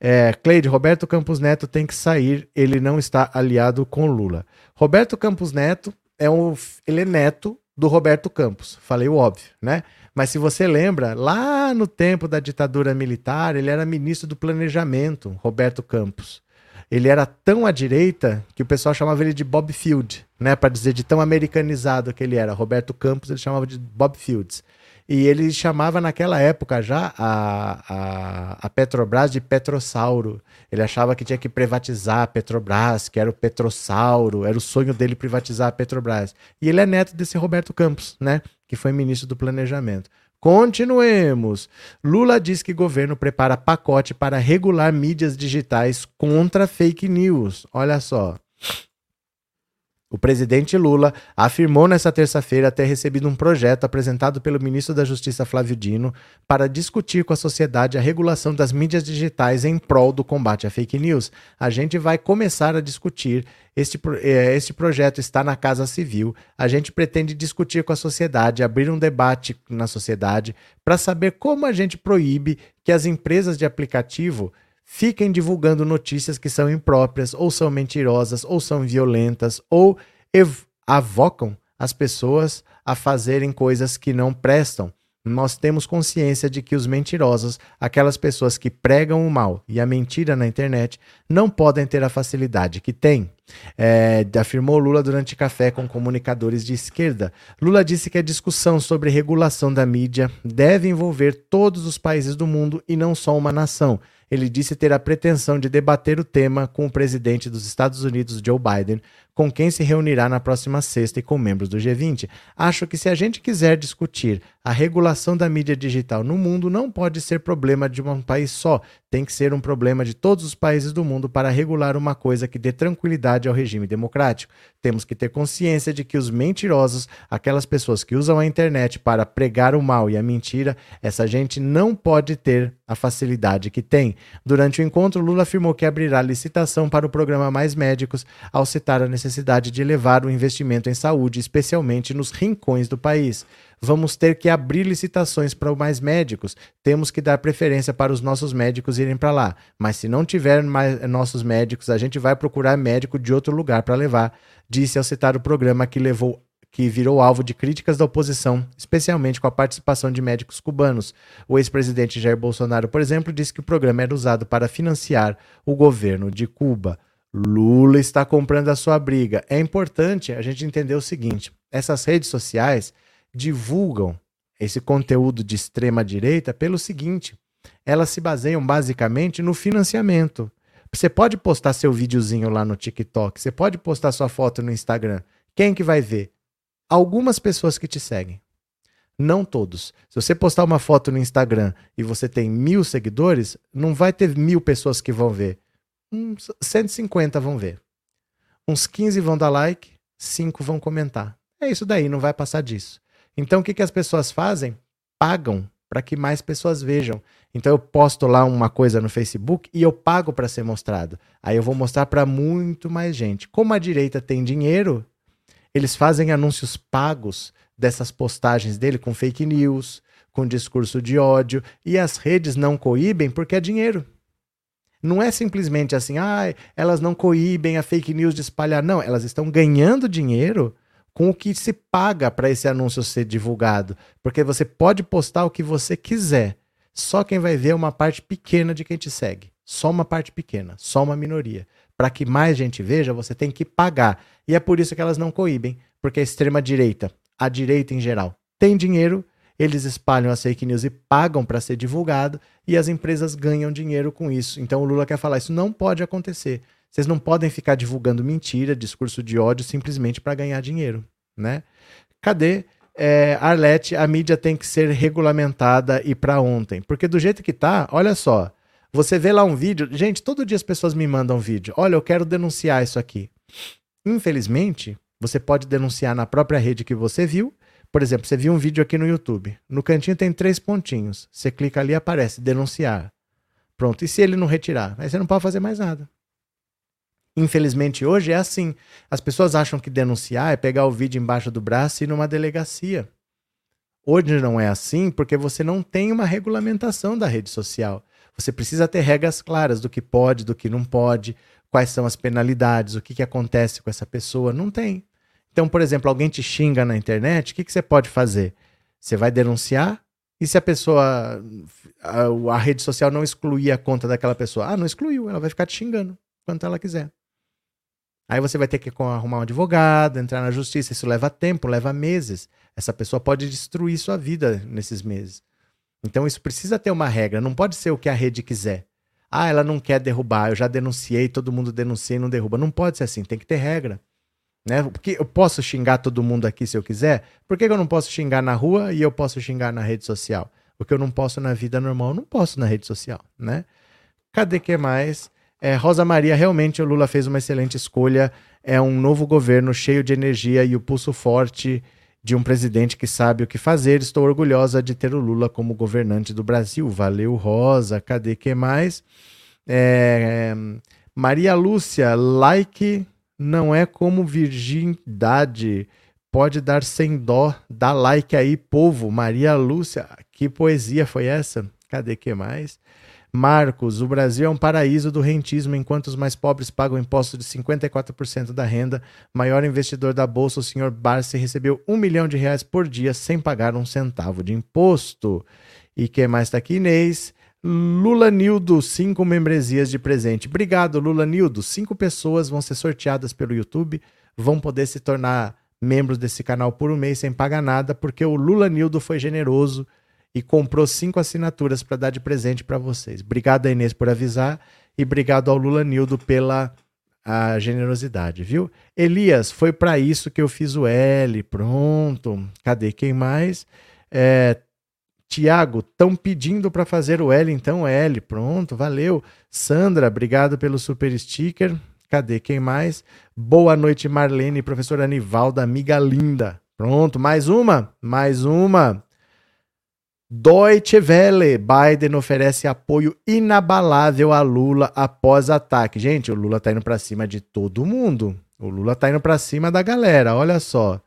É, Cleide, Roberto Campos Neto tem que sair, ele não está aliado com Lula. Roberto Campos Neto é um, ele é neto do Roberto Campos, falei o óbvio, né? Mas se você lembra, lá no tempo da ditadura militar, ele era ministro do Planejamento, Roberto Campos. Ele era tão à direita que o pessoal chamava ele de Bob Field, né? Para dizer de tão americanizado que ele era. Roberto Campos ele chamava de Bob Fields. E ele chamava naquela época já a, a, a, Petrobras de Petrossauro. Ele achava que tinha que privatizar a Petrobras, que era o Petrossauro, era o sonho dele privatizar a Petrobras. E ele é neto desse Roberto Campos, né? Que foi ministro do Planejamento. Continuemos. Lula diz que governo prepara pacote para regular mídias digitais contra fake news. Olha só. O presidente Lula afirmou nesta terça-feira ter recebido um projeto apresentado pelo ministro da Justiça Flávio Dino para discutir com a sociedade a regulação das mídias digitais em prol do combate à fake news. A gente vai começar a discutir. Este, eh, este projeto está na Casa Civil. A gente pretende discutir com a sociedade, abrir um debate na sociedade para saber como a gente proíbe que as empresas de aplicativo fiquem divulgando notícias que são impróprias, ou são mentirosas, ou são violentas, ou avocam as pessoas a fazerem coisas que não prestam. Nós temos consciência de que os mentirosos, aquelas pessoas que pregam o mal e a mentira na internet, não podem ter a facilidade que têm. É, afirmou Lula durante café com comunicadores de esquerda. Lula disse que a discussão sobre regulação da mídia deve envolver todos os países do mundo e não só uma nação ele disse ter a pretensão de debater o tema com o presidente dos Estados Unidos, Joe Biden, com quem se reunirá na próxima sexta e com membros do G20. Acho que se a gente quiser discutir a regulação da mídia digital no mundo, não pode ser problema de um país só, tem que ser um problema de todos os países do mundo para regular uma coisa que dê tranquilidade ao regime democrático. Temos que ter consciência de que os mentirosos, aquelas pessoas que usam a internet para pregar o mal e a mentira, essa gente não pode ter a facilidade que tem. Durante o encontro, Lula afirmou que abrirá licitação para o programa Mais Médicos, ao citar a necessidade de elevar o investimento em saúde, especialmente nos rincões do país vamos ter que abrir licitações para mais médicos. Temos que dar preferência para os nossos médicos irem para lá. Mas se não tiver mais nossos médicos, a gente vai procurar médico de outro lugar para levar, disse ao citar o programa que levou que virou alvo de críticas da oposição, especialmente com a participação de médicos cubanos. O ex-presidente Jair Bolsonaro, por exemplo, disse que o programa era usado para financiar o governo de Cuba. Lula está comprando a sua briga. É importante a gente entender o seguinte: essas redes sociais divulgam esse conteúdo de extrema direita pelo seguinte: elas se baseiam basicamente no financiamento. Você pode postar seu videozinho lá no TikTok, você pode postar sua foto no Instagram. Quem que vai ver? Algumas pessoas que te seguem. Não todos. Se você postar uma foto no Instagram e você tem mil seguidores, não vai ter mil pessoas que vão ver. Uns 150 vão ver. Uns 15 vão dar like, 5 vão comentar. É isso daí, não vai passar disso. Então, o que, que as pessoas fazem? Pagam para que mais pessoas vejam. Então, eu posto lá uma coisa no Facebook e eu pago para ser mostrado. Aí eu vou mostrar para muito mais gente. Como a direita tem dinheiro, eles fazem anúncios pagos dessas postagens dele com fake news, com discurso de ódio, e as redes não coíbem porque é dinheiro. Não é simplesmente assim, ah, elas não coíbem a fake news de espalhar. Não, elas estão ganhando dinheiro com o que se paga para esse anúncio ser divulgado. Porque você pode postar o que você quiser. Só quem vai ver é uma parte pequena de quem te segue. Só uma parte pequena, só uma minoria. Para que mais gente veja, você tem que pagar. E é por isso que elas não coíbem, porque a extrema-direita, a direita em geral, tem dinheiro, eles espalham as fake news e pagam para ser divulgado, e as empresas ganham dinheiro com isso. Então o Lula quer falar: isso não pode acontecer. Vocês não podem ficar divulgando mentira, discurso de ódio simplesmente para ganhar dinheiro, né? Cadê? É, Arlete, a mídia tem que ser regulamentada e para ontem. Porque do jeito que tá, olha só, você vê lá um vídeo. Gente, todo dia as pessoas me mandam vídeo. Olha, eu quero denunciar isso aqui. Infelizmente, você pode denunciar na própria rede que você viu. Por exemplo, você viu um vídeo aqui no YouTube. No cantinho tem três pontinhos. Você clica ali e aparece denunciar. Pronto. E se ele não retirar? Aí você não pode fazer mais nada. Infelizmente, hoje é assim. As pessoas acham que denunciar é pegar o vídeo embaixo do braço e ir numa delegacia. Hoje não é assim porque você não tem uma regulamentação da rede social. Você precisa ter regras claras do que pode, do que não pode, quais são as penalidades, o que, que acontece com essa pessoa. Não tem. Então, por exemplo, alguém te xinga na internet, o que, que você pode fazer? Você vai denunciar? E se a pessoa, a, a rede social não excluir a conta daquela pessoa? Ah, não excluiu, ela vai ficar te xingando quanto ela quiser. Aí você vai ter que arrumar um advogado, entrar na justiça. Isso leva tempo, leva meses. Essa pessoa pode destruir sua vida nesses meses. Então isso precisa ter uma regra. Não pode ser o que a rede quiser. Ah, ela não quer derrubar. Eu já denunciei, todo mundo denuncia e não derruba. Não pode ser assim. Tem que ter regra. Né? Porque eu posso xingar todo mundo aqui se eu quiser. Por que eu não posso xingar na rua e eu posso xingar na rede social? O que eu não posso na vida normal, eu não posso na rede social, né? Cadê que mais? É, Rosa Maria, realmente o Lula fez uma excelente escolha. É um novo governo cheio de energia e o pulso forte de um presidente que sabe o que fazer. Estou orgulhosa de ter o Lula como governante do Brasil. Valeu, Rosa. Cadê que mais? É, Maria Lúcia, like não é como virgindade. Pode dar sem dó. Dá like aí, povo. Maria Lúcia, que poesia foi essa? Cadê que mais? Marcos, o Brasil é um paraíso do rentismo, enquanto os mais pobres pagam imposto de 54% da renda. Maior investidor da Bolsa, o senhor Barsi, recebeu um milhão de reais por dia sem pagar um centavo de imposto. E quem mais está aqui? Inês. Lula Nildo, cinco membresias de presente. Obrigado, Lula Nildo. Cinco pessoas vão ser sorteadas pelo YouTube, vão poder se tornar membros desse canal por um mês sem pagar nada, porque o Lula Nildo foi generoso e comprou cinco assinaturas para dar de presente para vocês. Obrigado Inês por avisar e obrigado ao Lula Nildo pela a generosidade, viu? Elias, foi para isso que eu fiz o L. Pronto. Cadê quem mais? É, Tiago, estão pedindo para fazer o L, então L. Pronto, valeu. Sandra, obrigado pelo super sticker. Cadê quem mais? Boa noite, Marlene, professora Anivalda, amiga linda. Pronto, mais uma? Mais uma. Deutsche Welle, Biden oferece apoio inabalável a Lula após ataque. Gente, o Lula tá indo para cima de todo mundo. O Lula tá indo para cima da galera, olha só.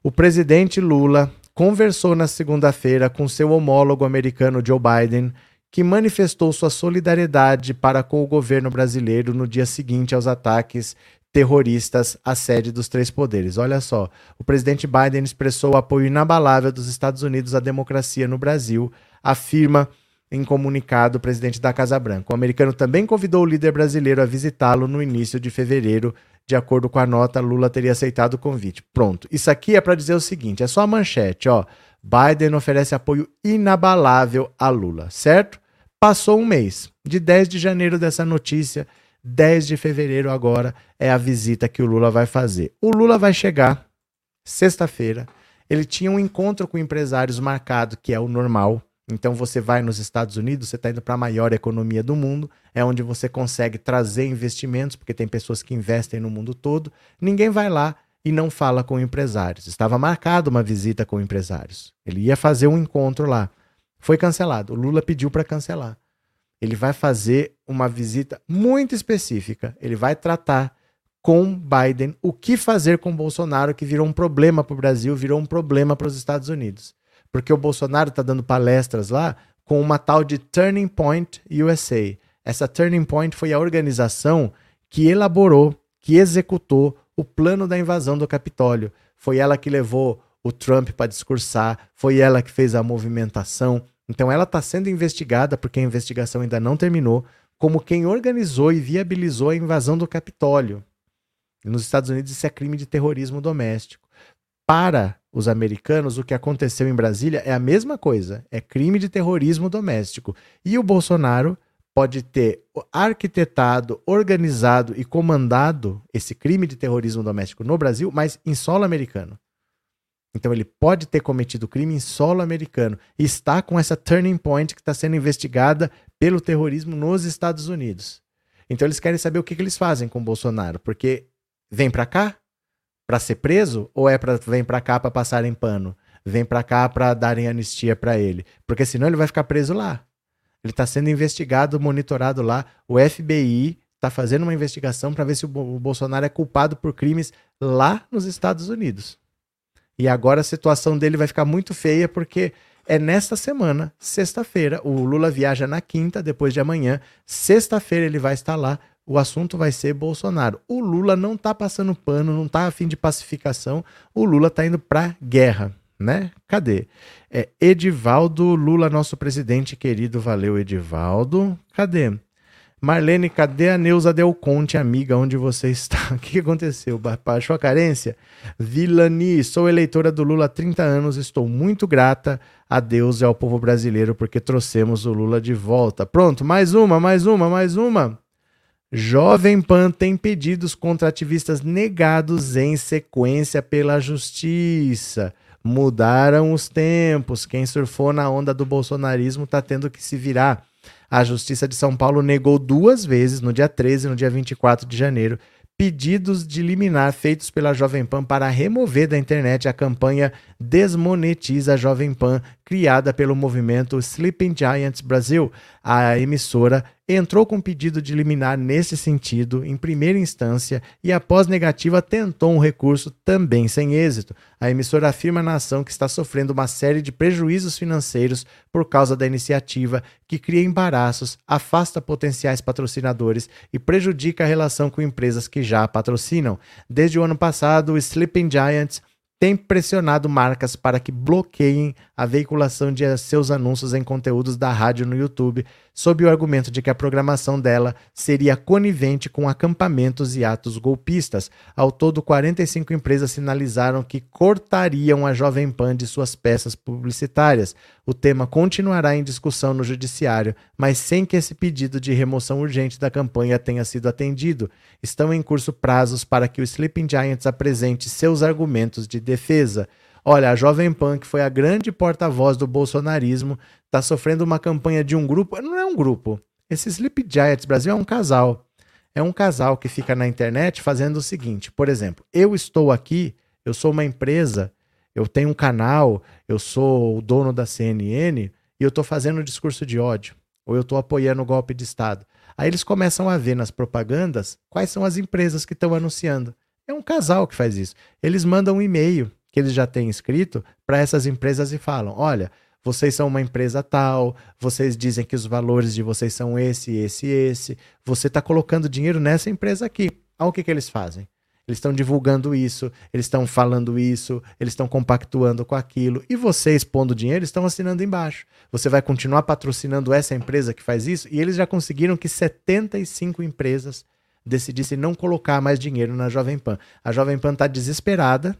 O presidente Lula conversou na segunda-feira com seu homólogo americano Joe Biden, que manifestou sua solidariedade para com o governo brasileiro no dia seguinte aos ataques terroristas à sede dos três poderes. Olha só, o presidente Biden expressou o apoio inabalável dos Estados Unidos à democracia no Brasil, afirma em comunicado o presidente da Casa Branca. O americano também convidou o líder brasileiro a visitá-lo no início de fevereiro. De acordo com a nota, Lula teria aceitado o convite. Pronto. Isso aqui é para dizer o seguinte: é só a manchete, ó. Biden oferece apoio inabalável a Lula, certo? Passou um mês, de 10 de janeiro dessa notícia, 10 de fevereiro agora é a visita que o Lula vai fazer. O Lula vai chegar sexta-feira. Ele tinha um encontro com empresários marcado, que é o normal. Então você vai nos Estados Unidos, você está indo para a maior economia do mundo, é onde você consegue trazer investimentos, porque tem pessoas que investem no mundo todo. Ninguém vai lá e não fala com empresários. Estava marcado uma visita com empresários. Ele ia fazer um encontro lá. Foi cancelado. O Lula pediu para cancelar ele vai fazer uma visita muito específica. Ele vai tratar com Biden o que fazer com Bolsonaro, que virou um problema para o Brasil, virou um problema para os Estados Unidos. Porque o Bolsonaro está dando palestras lá com uma tal de Turning Point USA. Essa Turning Point foi a organização que elaborou, que executou o plano da invasão do Capitólio. foi ela que levou o Trump para discursar, foi ela que fez a movimentação. Então ela está sendo investigada, porque a investigação ainda não terminou, como quem organizou e viabilizou a invasão do Capitólio. Nos Estados Unidos isso é crime de terrorismo doméstico. Para os americanos, o que aconteceu em Brasília é a mesma coisa, é crime de terrorismo doméstico. E o Bolsonaro pode ter arquitetado, organizado e comandado esse crime de terrorismo doméstico no Brasil, mas em solo americano. Então ele pode ter cometido crime em solo americano e está com essa turning point que está sendo investigada pelo terrorismo nos Estados Unidos. Então eles querem saber o que, que eles fazem com o Bolsonaro, porque vem para cá para ser preso ou é para vem para cá para passarem pano? Vem para cá para darem anistia para ele, porque senão ele vai ficar preso lá. Ele está sendo investigado, monitorado lá. O FBI está fazendo uma investigação para ver se o, Bolsonaro é culpado por crimes lá nos Estados Unidos. E agora a situação dele vai ficar muito feia porque é nesta semana, sexta-feira, o Lula viaja na quinta, depois de amanhã. Sexta-feira ele vai estar lá. O assunto vai ser Bolsonaro. O Lula não está passando pano, não está afim de pacificação. O Lula está indo para guerra né? Cadê? É Edivaldo Lula, nosso presidente querido. Valeu, Edivaldo. Cadê? Marlene, cadê a Neuza Del Conte, amiga? Onde você está? O que aconteceu? Baixou a carência? Vilani, sou eleitora do Lula há 30 anos. Estou muito grata a Deus e ao povo brasileiro porque trouxemos o Lula de volta. Pronto, mais uma, mais uma, mais uma. Jovem Pan tem pedidos contra ativistas negados em sequência pela justiça. Mudaram os tempos. Quem surfou na onda do bolsonarismo está tendo que se virar. A Justiça de São Paulo negou duas vezes, no dia 13 e no dia 24 de janeiro, pedidos de liminar feitos pela Jovem Pan para remover da internet a campanha Desmonetiza Jovem Pan, criada pelo movimento Sleeping Giants Brasil. A emissora entrou com pedido de liminar nesse sentido em primeira instância e, após negativa, tentou um recurso também sem êxito. A emissora afirma na ação que está sofrendo uma série de prejuízos financeiros por causa da iniciativa, que cria embaraços, afasta potenciais patrocinadores e prejudica a relação com empresas que já a patrocinam. Desde o ano passado, o Sleeping Giants tem pressionado marcas para que bloqueiem a veiculação de seus anúncios em conteúdos da rádio no YouTube, sob o argumento de que a programação dela seria conivente com acampamentos e atos golpistas. Ao todo, 45 empresas sinalizaram que cortariam a Jovem Pan de suas peças publicitárias. O tema continuará em discussão no judiciário, mas sem que esse pedido de remoção urgente da campanha tenha sido atendido. Estão em curso prazos para que o Sleeping Giants apresente seus argumentos de defesa. Olha, a Jovem Pan, que foi a grande porta-voz do bolsonarismo, está sofrendo uma campanha de um grupo. Não é um grupo. Esse Sleep Giants Brasil é um casal. É um casal que fica na internet fazendo o seguinte: por exemplo, eu estou aqui, eu sou uma empresa, eu tenho um canal, eu sou o dono da CNN e eu estou fazendo discurso de ódio, ou eu estou apoiando o golpe de Estado. Aí eles começam a ver nas propagandas quais são as empresas que estão anunciando. É um casal que faz isso. Eles mandam um e-mail que eles já têm escrito para essas empresas e falam: olha, vocês são uma empresa tal, vocês dizem que os valores de vocês são esse, esse, esse. Você está colocando dinheiro nessa empresa aqui. Olha o que, que eles fazem. Eles estão divulgando isso, eles estão falando isso, eles estão compactuando com aquilo. E vocês, pondo dinheiro, estão assinando embaixo. Você vai continuar patrocinando essa empresa que faz isso? E eles já conseguiram que 75 empresas decidissem não colocar mais dinheiro na Jovem Pan. A Jovem Pan está desesperada,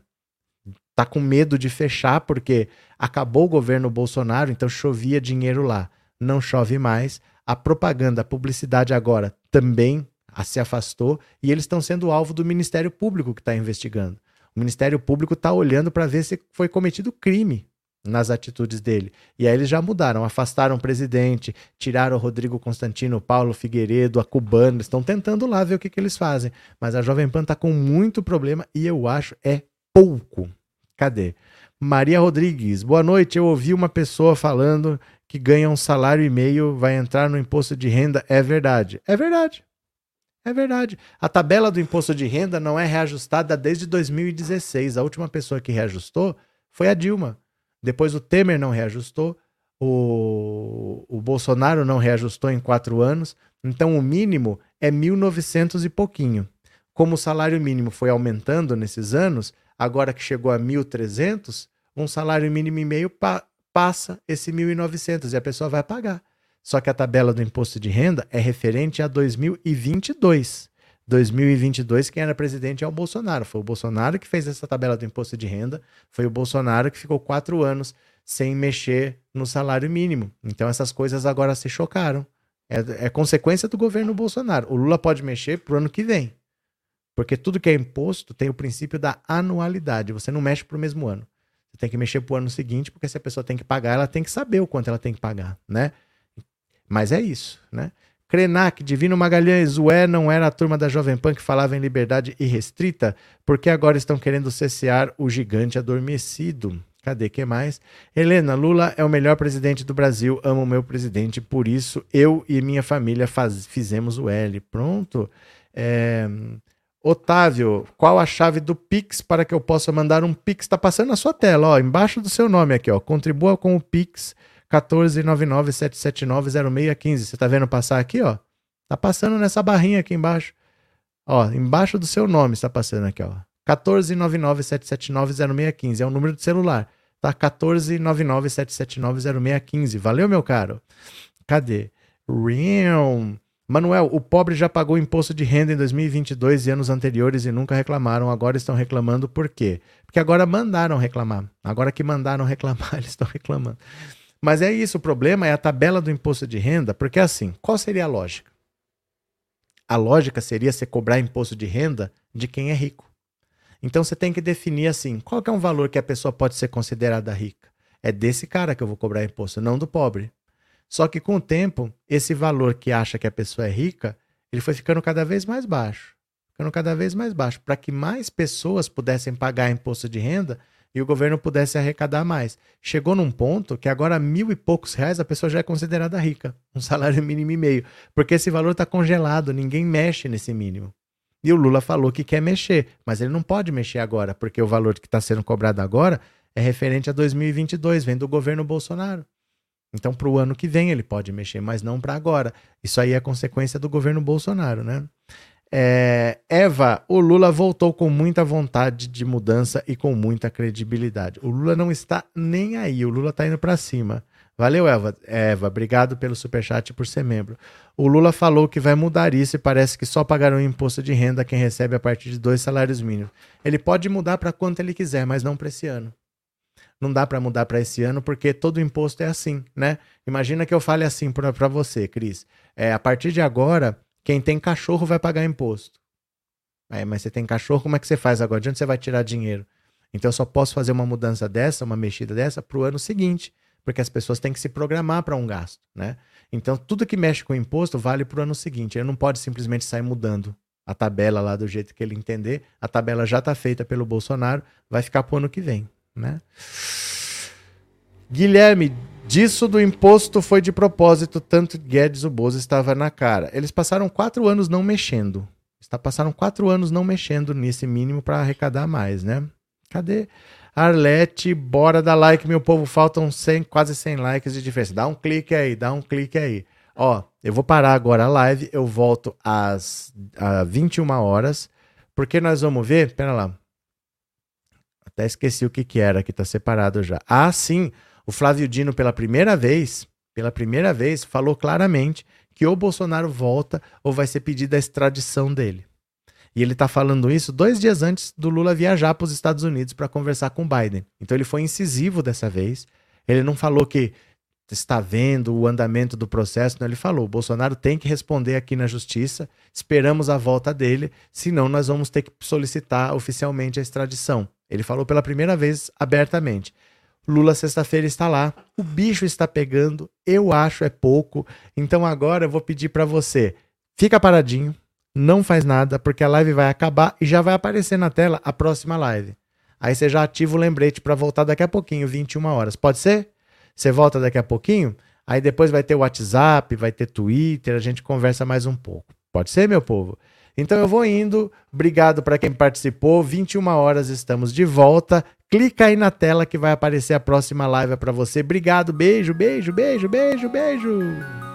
tá com medo de fechar porque acabou o governo Bolsonaro, então chovia dinheiro lá. Não chove mais. A propaganda, a publicidade agora também se afastou e eles estão sendo alvo do Ministério Público que está investigando. O Ministério Público está olhando para ver se foi cometido crime nas atitudes dele. E aí eles já mudaram, afastaram o presidente, tiraram o Rodrigo Constantino, o Paulo Figueiredo, a Cubana, estão tentando lá ver o que, que eles fazem. Mas a Jovem Pan está com muito problema e eu acho é pouco. Cadê? Maria Rodrigues, boa noite. Eu ouvi uma pessoa falando que ganha um salário e meio, vai entrar no imposto de renda. É verdade. É verdade. É verdade. A tabela do imposto de renda não é reajustada desde 2016. A última pessoa que reajustou foi a Dilma. Depois o Temer não reajustou, o, o Bolsonaro não reajustou em quatro anos. Então o mínimo é 1.900 e pouquinho. Como o salário mínimo foi aumentando nesses anos, Agora que chegou a 1.300, um salário mínimo e meio pa passa esse 1.900 e a pessoa vai pagar. Só que a tabela do imposto de renda é referente a 2022. 2022, quem era presidente é o Bolsonaro. Foi o Bolsonaro que fez essa tabela do imposto de renda. Foi o Bolsonaro que ficou quatro anos sem mexer no salário mínimo. Então essas coisas agora se chocaram. É, é consequência do governo Bolsonaro. O Lula pode mexer para o ano que vem. Porque tudo que é imposto tem o princípio da anualidade. Você não mexe para o mesmo ano. Você tem que mexer para o ano seguinte, porque se a pessoa tem que pagar, ela tem que saber o quanto ela tem que pagar, né? Mas é isso, né? Krenak, Divino Magalhães, ué, não era a turma da Jovem Pan que falava em liberdade irrestrita? Porque agora estão querendo cessear o gigante adormecido? Cadê que mais? Helena, Lula é o melhor presidente do Brasil. Amo o meu presidente, por isso eu e minha família faz, fizemos o L. Pronto. É... Otávio, qual a chave do Pix para que eu possa mandar um Pix? Está passando na sua tela, ó, embaixo do seu nome aqui, ó. Contribua com o Pix 14997790615. Você está vendo passar aqui, ó? Tá passando nessa barrinha aqui embaixo. Ó, embaixo do seu nome está passando aqui, ó. 14997790615 é o número de celular. Tá 14997790615. Valeu, meu caro. Cadê? Real. Manuel, o pobre já pagou imposto de renda em 2022 e anos anteriores e nunca reclamaram. Agora estão reclamando por quê? Porque agora mandaram reclamar. Agora que mandaram reclamar, eles estão reclamando. Mas é isso, o problema é a tabela do imposto de renda, porque assim, qual seria a lógica? A lógica seria você cobrar imposto de renda de quem é rico. Então você tem que definir assim, qual é um valor que a pessoa pode ser considerada rica? É desse cara que eu vou cobrar imposto, não do pobre. Só que com o tempo, esse valor que acha que a pessoa é rica, ele foi ficando cada vez mais baixo. Ficando cada vez mais baixo, para que mais pessoas pudessem pagar imposto de renda e o governo pudesse arrecadar mais. Chegou num ponto que agora mil e poucos reais a pessoa já é considerada rica, um salário mínimo e meio, porque esse valor está congelado, ninguém mexe nesse mínimo. E o Lula falou que quer mexer, mas ele não pode mexer agora, porque o valor que está sendo cobrado agora é referente a 2022, vem do governo Bolsonaro. Então, para o ano que vem ele pode mexer, mas não para agora. Isso aí é consequência do governo Bolsonaro, né? É, Eva, o Lula voltou com muita vontade de mudança e com muita credibilidade. O Lula não está nem aí, o Lula está indo para cima. Valeu, Eva. Eva, obrigado pelo superchat e por ser membro. O Lula falou que vai mudar isso e parece que só pagarão imposto de renda quem recebe a partir de dois salários mínimos. Ele pode mudar para quanto ele quiser, mas não para esse ano não dá para mudar para esse ano porque todo imposto é assim, né? Imagina que eu fale assim para você, Cris. É, a partir de agora, quem tem cachorro vai pagar imposto. É, mas você tem cachorro, como é que você faz agora? De onde você vai tirar dinheiro? Então eu só posso fazer uma mudança dessa, uma mexida dessa para o ano seguinte, porque as pessoas têm que se programar para um gasto, né? Então tudo que mexe com imposto vale para o ano seguinte. Ele não pode simplesmente sair mudando a tabela lá do jeito que ele entender. A tabela já está feita pelo Bolsonaro, vai ficar para o ano que vem né? Guilherme, disso do imposto foi de propósito, tanto Guedes o Bozo estava na cara. Eles passaram quatro anos não mexendo. Está passaram quatro anos não mexendo nesse mínimo para arrecadar mais, né? Cadê? Arlete, bora dar like, meu povo. Faltam 100, quase 100 likes de diferença. Dá um clique aí, dá um clique aí. Ó, eu vou parar agora a live. Eu volto às, às 21 horas. Porque nós vamos ver. Pera lá. Até esqueci o que, que era, que está separado já. Ah, sim, o Flávio Dino, pela primeira vez, pela primeira vez, falou claramente que ou Bolsonaro volta ou vai ser pedida a extradição dele. E ele está falando isso dois dias antes do Lula viajar para os Estados Unidos para conversar com Biden. Então ele foi incisivo dessa vez. Ele não falou que está vendo o andamento do processo, não. Ele falou: o Bolsonaro tem que responder aqui na justiça, esperamos a volta dele, senão nós vamos ter que solicitar oficialmente a extradição. Ele falou pela primeira vez abertamente. Lula sexta-feira está lá, o bicho está pegando, eu acho é pouco, então agora eu vou pedir para você, fica paradinho, não faz nada, porque a live vai acabar e já vai aparecer na tela a próxima live. Aí você já ativa o lembrete para voltar daqui a pouquinho, 21 horas. Pode ser? Você volta daqui a pouquinho, aí depois vai ter o WhatsApp, vai ter Twitter, a gente conversa mais um pouco. Pode ser, meu povo? Então eu vou indo. Obrigado para quem participou. 21 horas estamos de volta. Clica aí na tela que vai aparecer a próxima live para você. Obrigado, beijo, beijo, beijo, beijo, beijo.